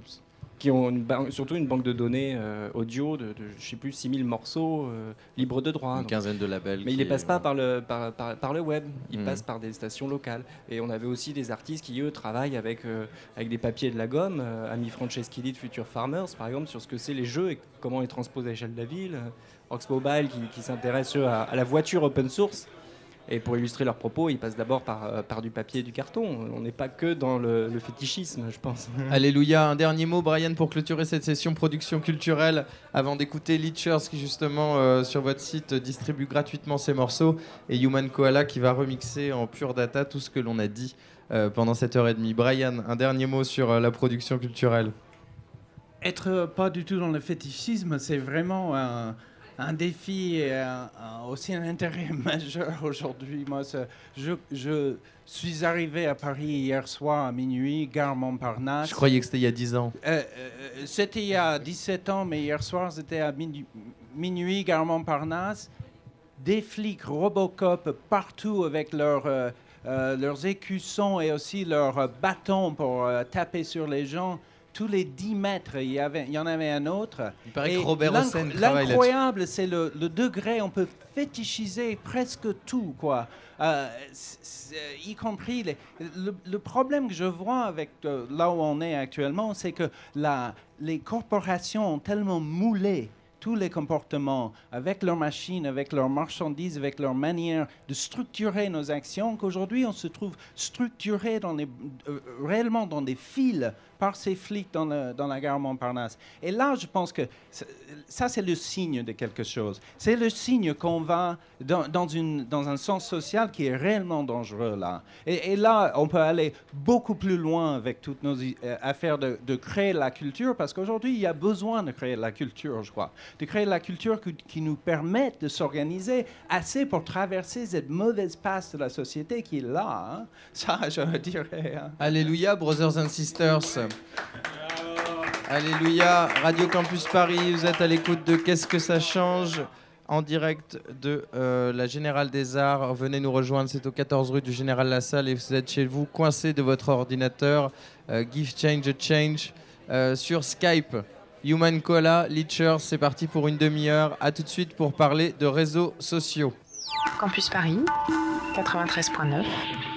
Qui ont une surtout une banque de données euh, audio de, de je sais plus 6000 morceaux euh, libres de droit. Une Donc- quinzaine de labels Mais ils ne passent pas par le, par, par- par le web, ils Mhm. passent par des stations locales. Et on avait aussi des artistes qui, eux, travaillent avec, euh, avec des papiers de la gomme. Euh, Ami Franceschini de Future Farmers, par exemple, sur ce que c'est les jeux et comment ils transposent à l'échelle de la ville. Euh, Rox Mobile qui, qui s'intéresse eux, à, à la voiture open source. Et pour illustrer leurs propos, ils passent d'abord par, euh, par du papier et du carton. On n'est pas que dans le, le fétichisme, je pense. [laughs] Alléluia. Un dernier mot, Brian, pour clôturer cette session production culturelle, avant d'écouter Leechers, qui justement euh, sur votre site euh, distribue gratuitement ses morceaux, et Human Koala qui va remixer en pure data tout ce que l'on a dit euh, pendant cette heure et demie. Brian, un dernier mot sur euh, la production culturelle. Être pas du tout dans le fétichisme, c'est vraiment un, un défi et un- un- aussi un intérêt [laughs] majeur aujourd'hui. Moi, je, je suis arrivé à Paris hier soir à minuit, gare Montparnasse. Je croyais que c'était il y a 10 ans. Euh, euh, c'était il y a 17 ans, mais hier soir, c'était à minu- minuit, gare Montparnasse. Des flics Robocop partout avec leurs, euh, euh, leurs écussons et aussi leurs euh, bâtons pour euh, taper sur les gens. Tous les 10 mètres, il y, avait, il y en avait un autre. Il paraît Et que Robert Hossein travaille. L'incroyable, c'est le, le degré, on peut fétichiser presque tout, quoi. Euh, y compris les- le, le problème que je vois avec euh, là où on est actuellement, c'est que la, les corporations ont tellement moulé tous les comportements avec leurs machines, avec leurs marchandises, avec leur manière de structurer nos actions, qu'aujourd'hui on se trouve structuré euh, réellement dans des fils par ces flics dans, la gare Montparnasse. Et là, je pense que ça, c'est le signe de quelque chose. C'est le signe qu'on va dans, un sens social qui est réellement dangereux là. Et, là, on peut aller beaucoup plus loin avec toutes nos euh, affaires de, de créer la culture, parce qu'aujourd'hui, il y a besoin de créer la culture, je crois. De créer la culture qui, nous permette de s'organiser assez pour traverser cette mauvaise passe de la société qui est là. hein. [laughs] Ça, je dirais. hein. Alléluia, Brothers and Sisters. Alléluia, Radio Campus Paris, vous êtes à l'écoute de Qu'est-ce que ça change? En direct de euh, la Générale des Arts. Venez nous rejoindre, c'est au 14 rue du Général Lassalle et vous êtes chez vous, coincé de votre ordinateur. Euh, give change a change euh, sur Skype. Human Cola, Leechers, c'est parti pour une demi-heure. À tout de suite pour parler de réseaux sociaux. Campus Paris, 93.9.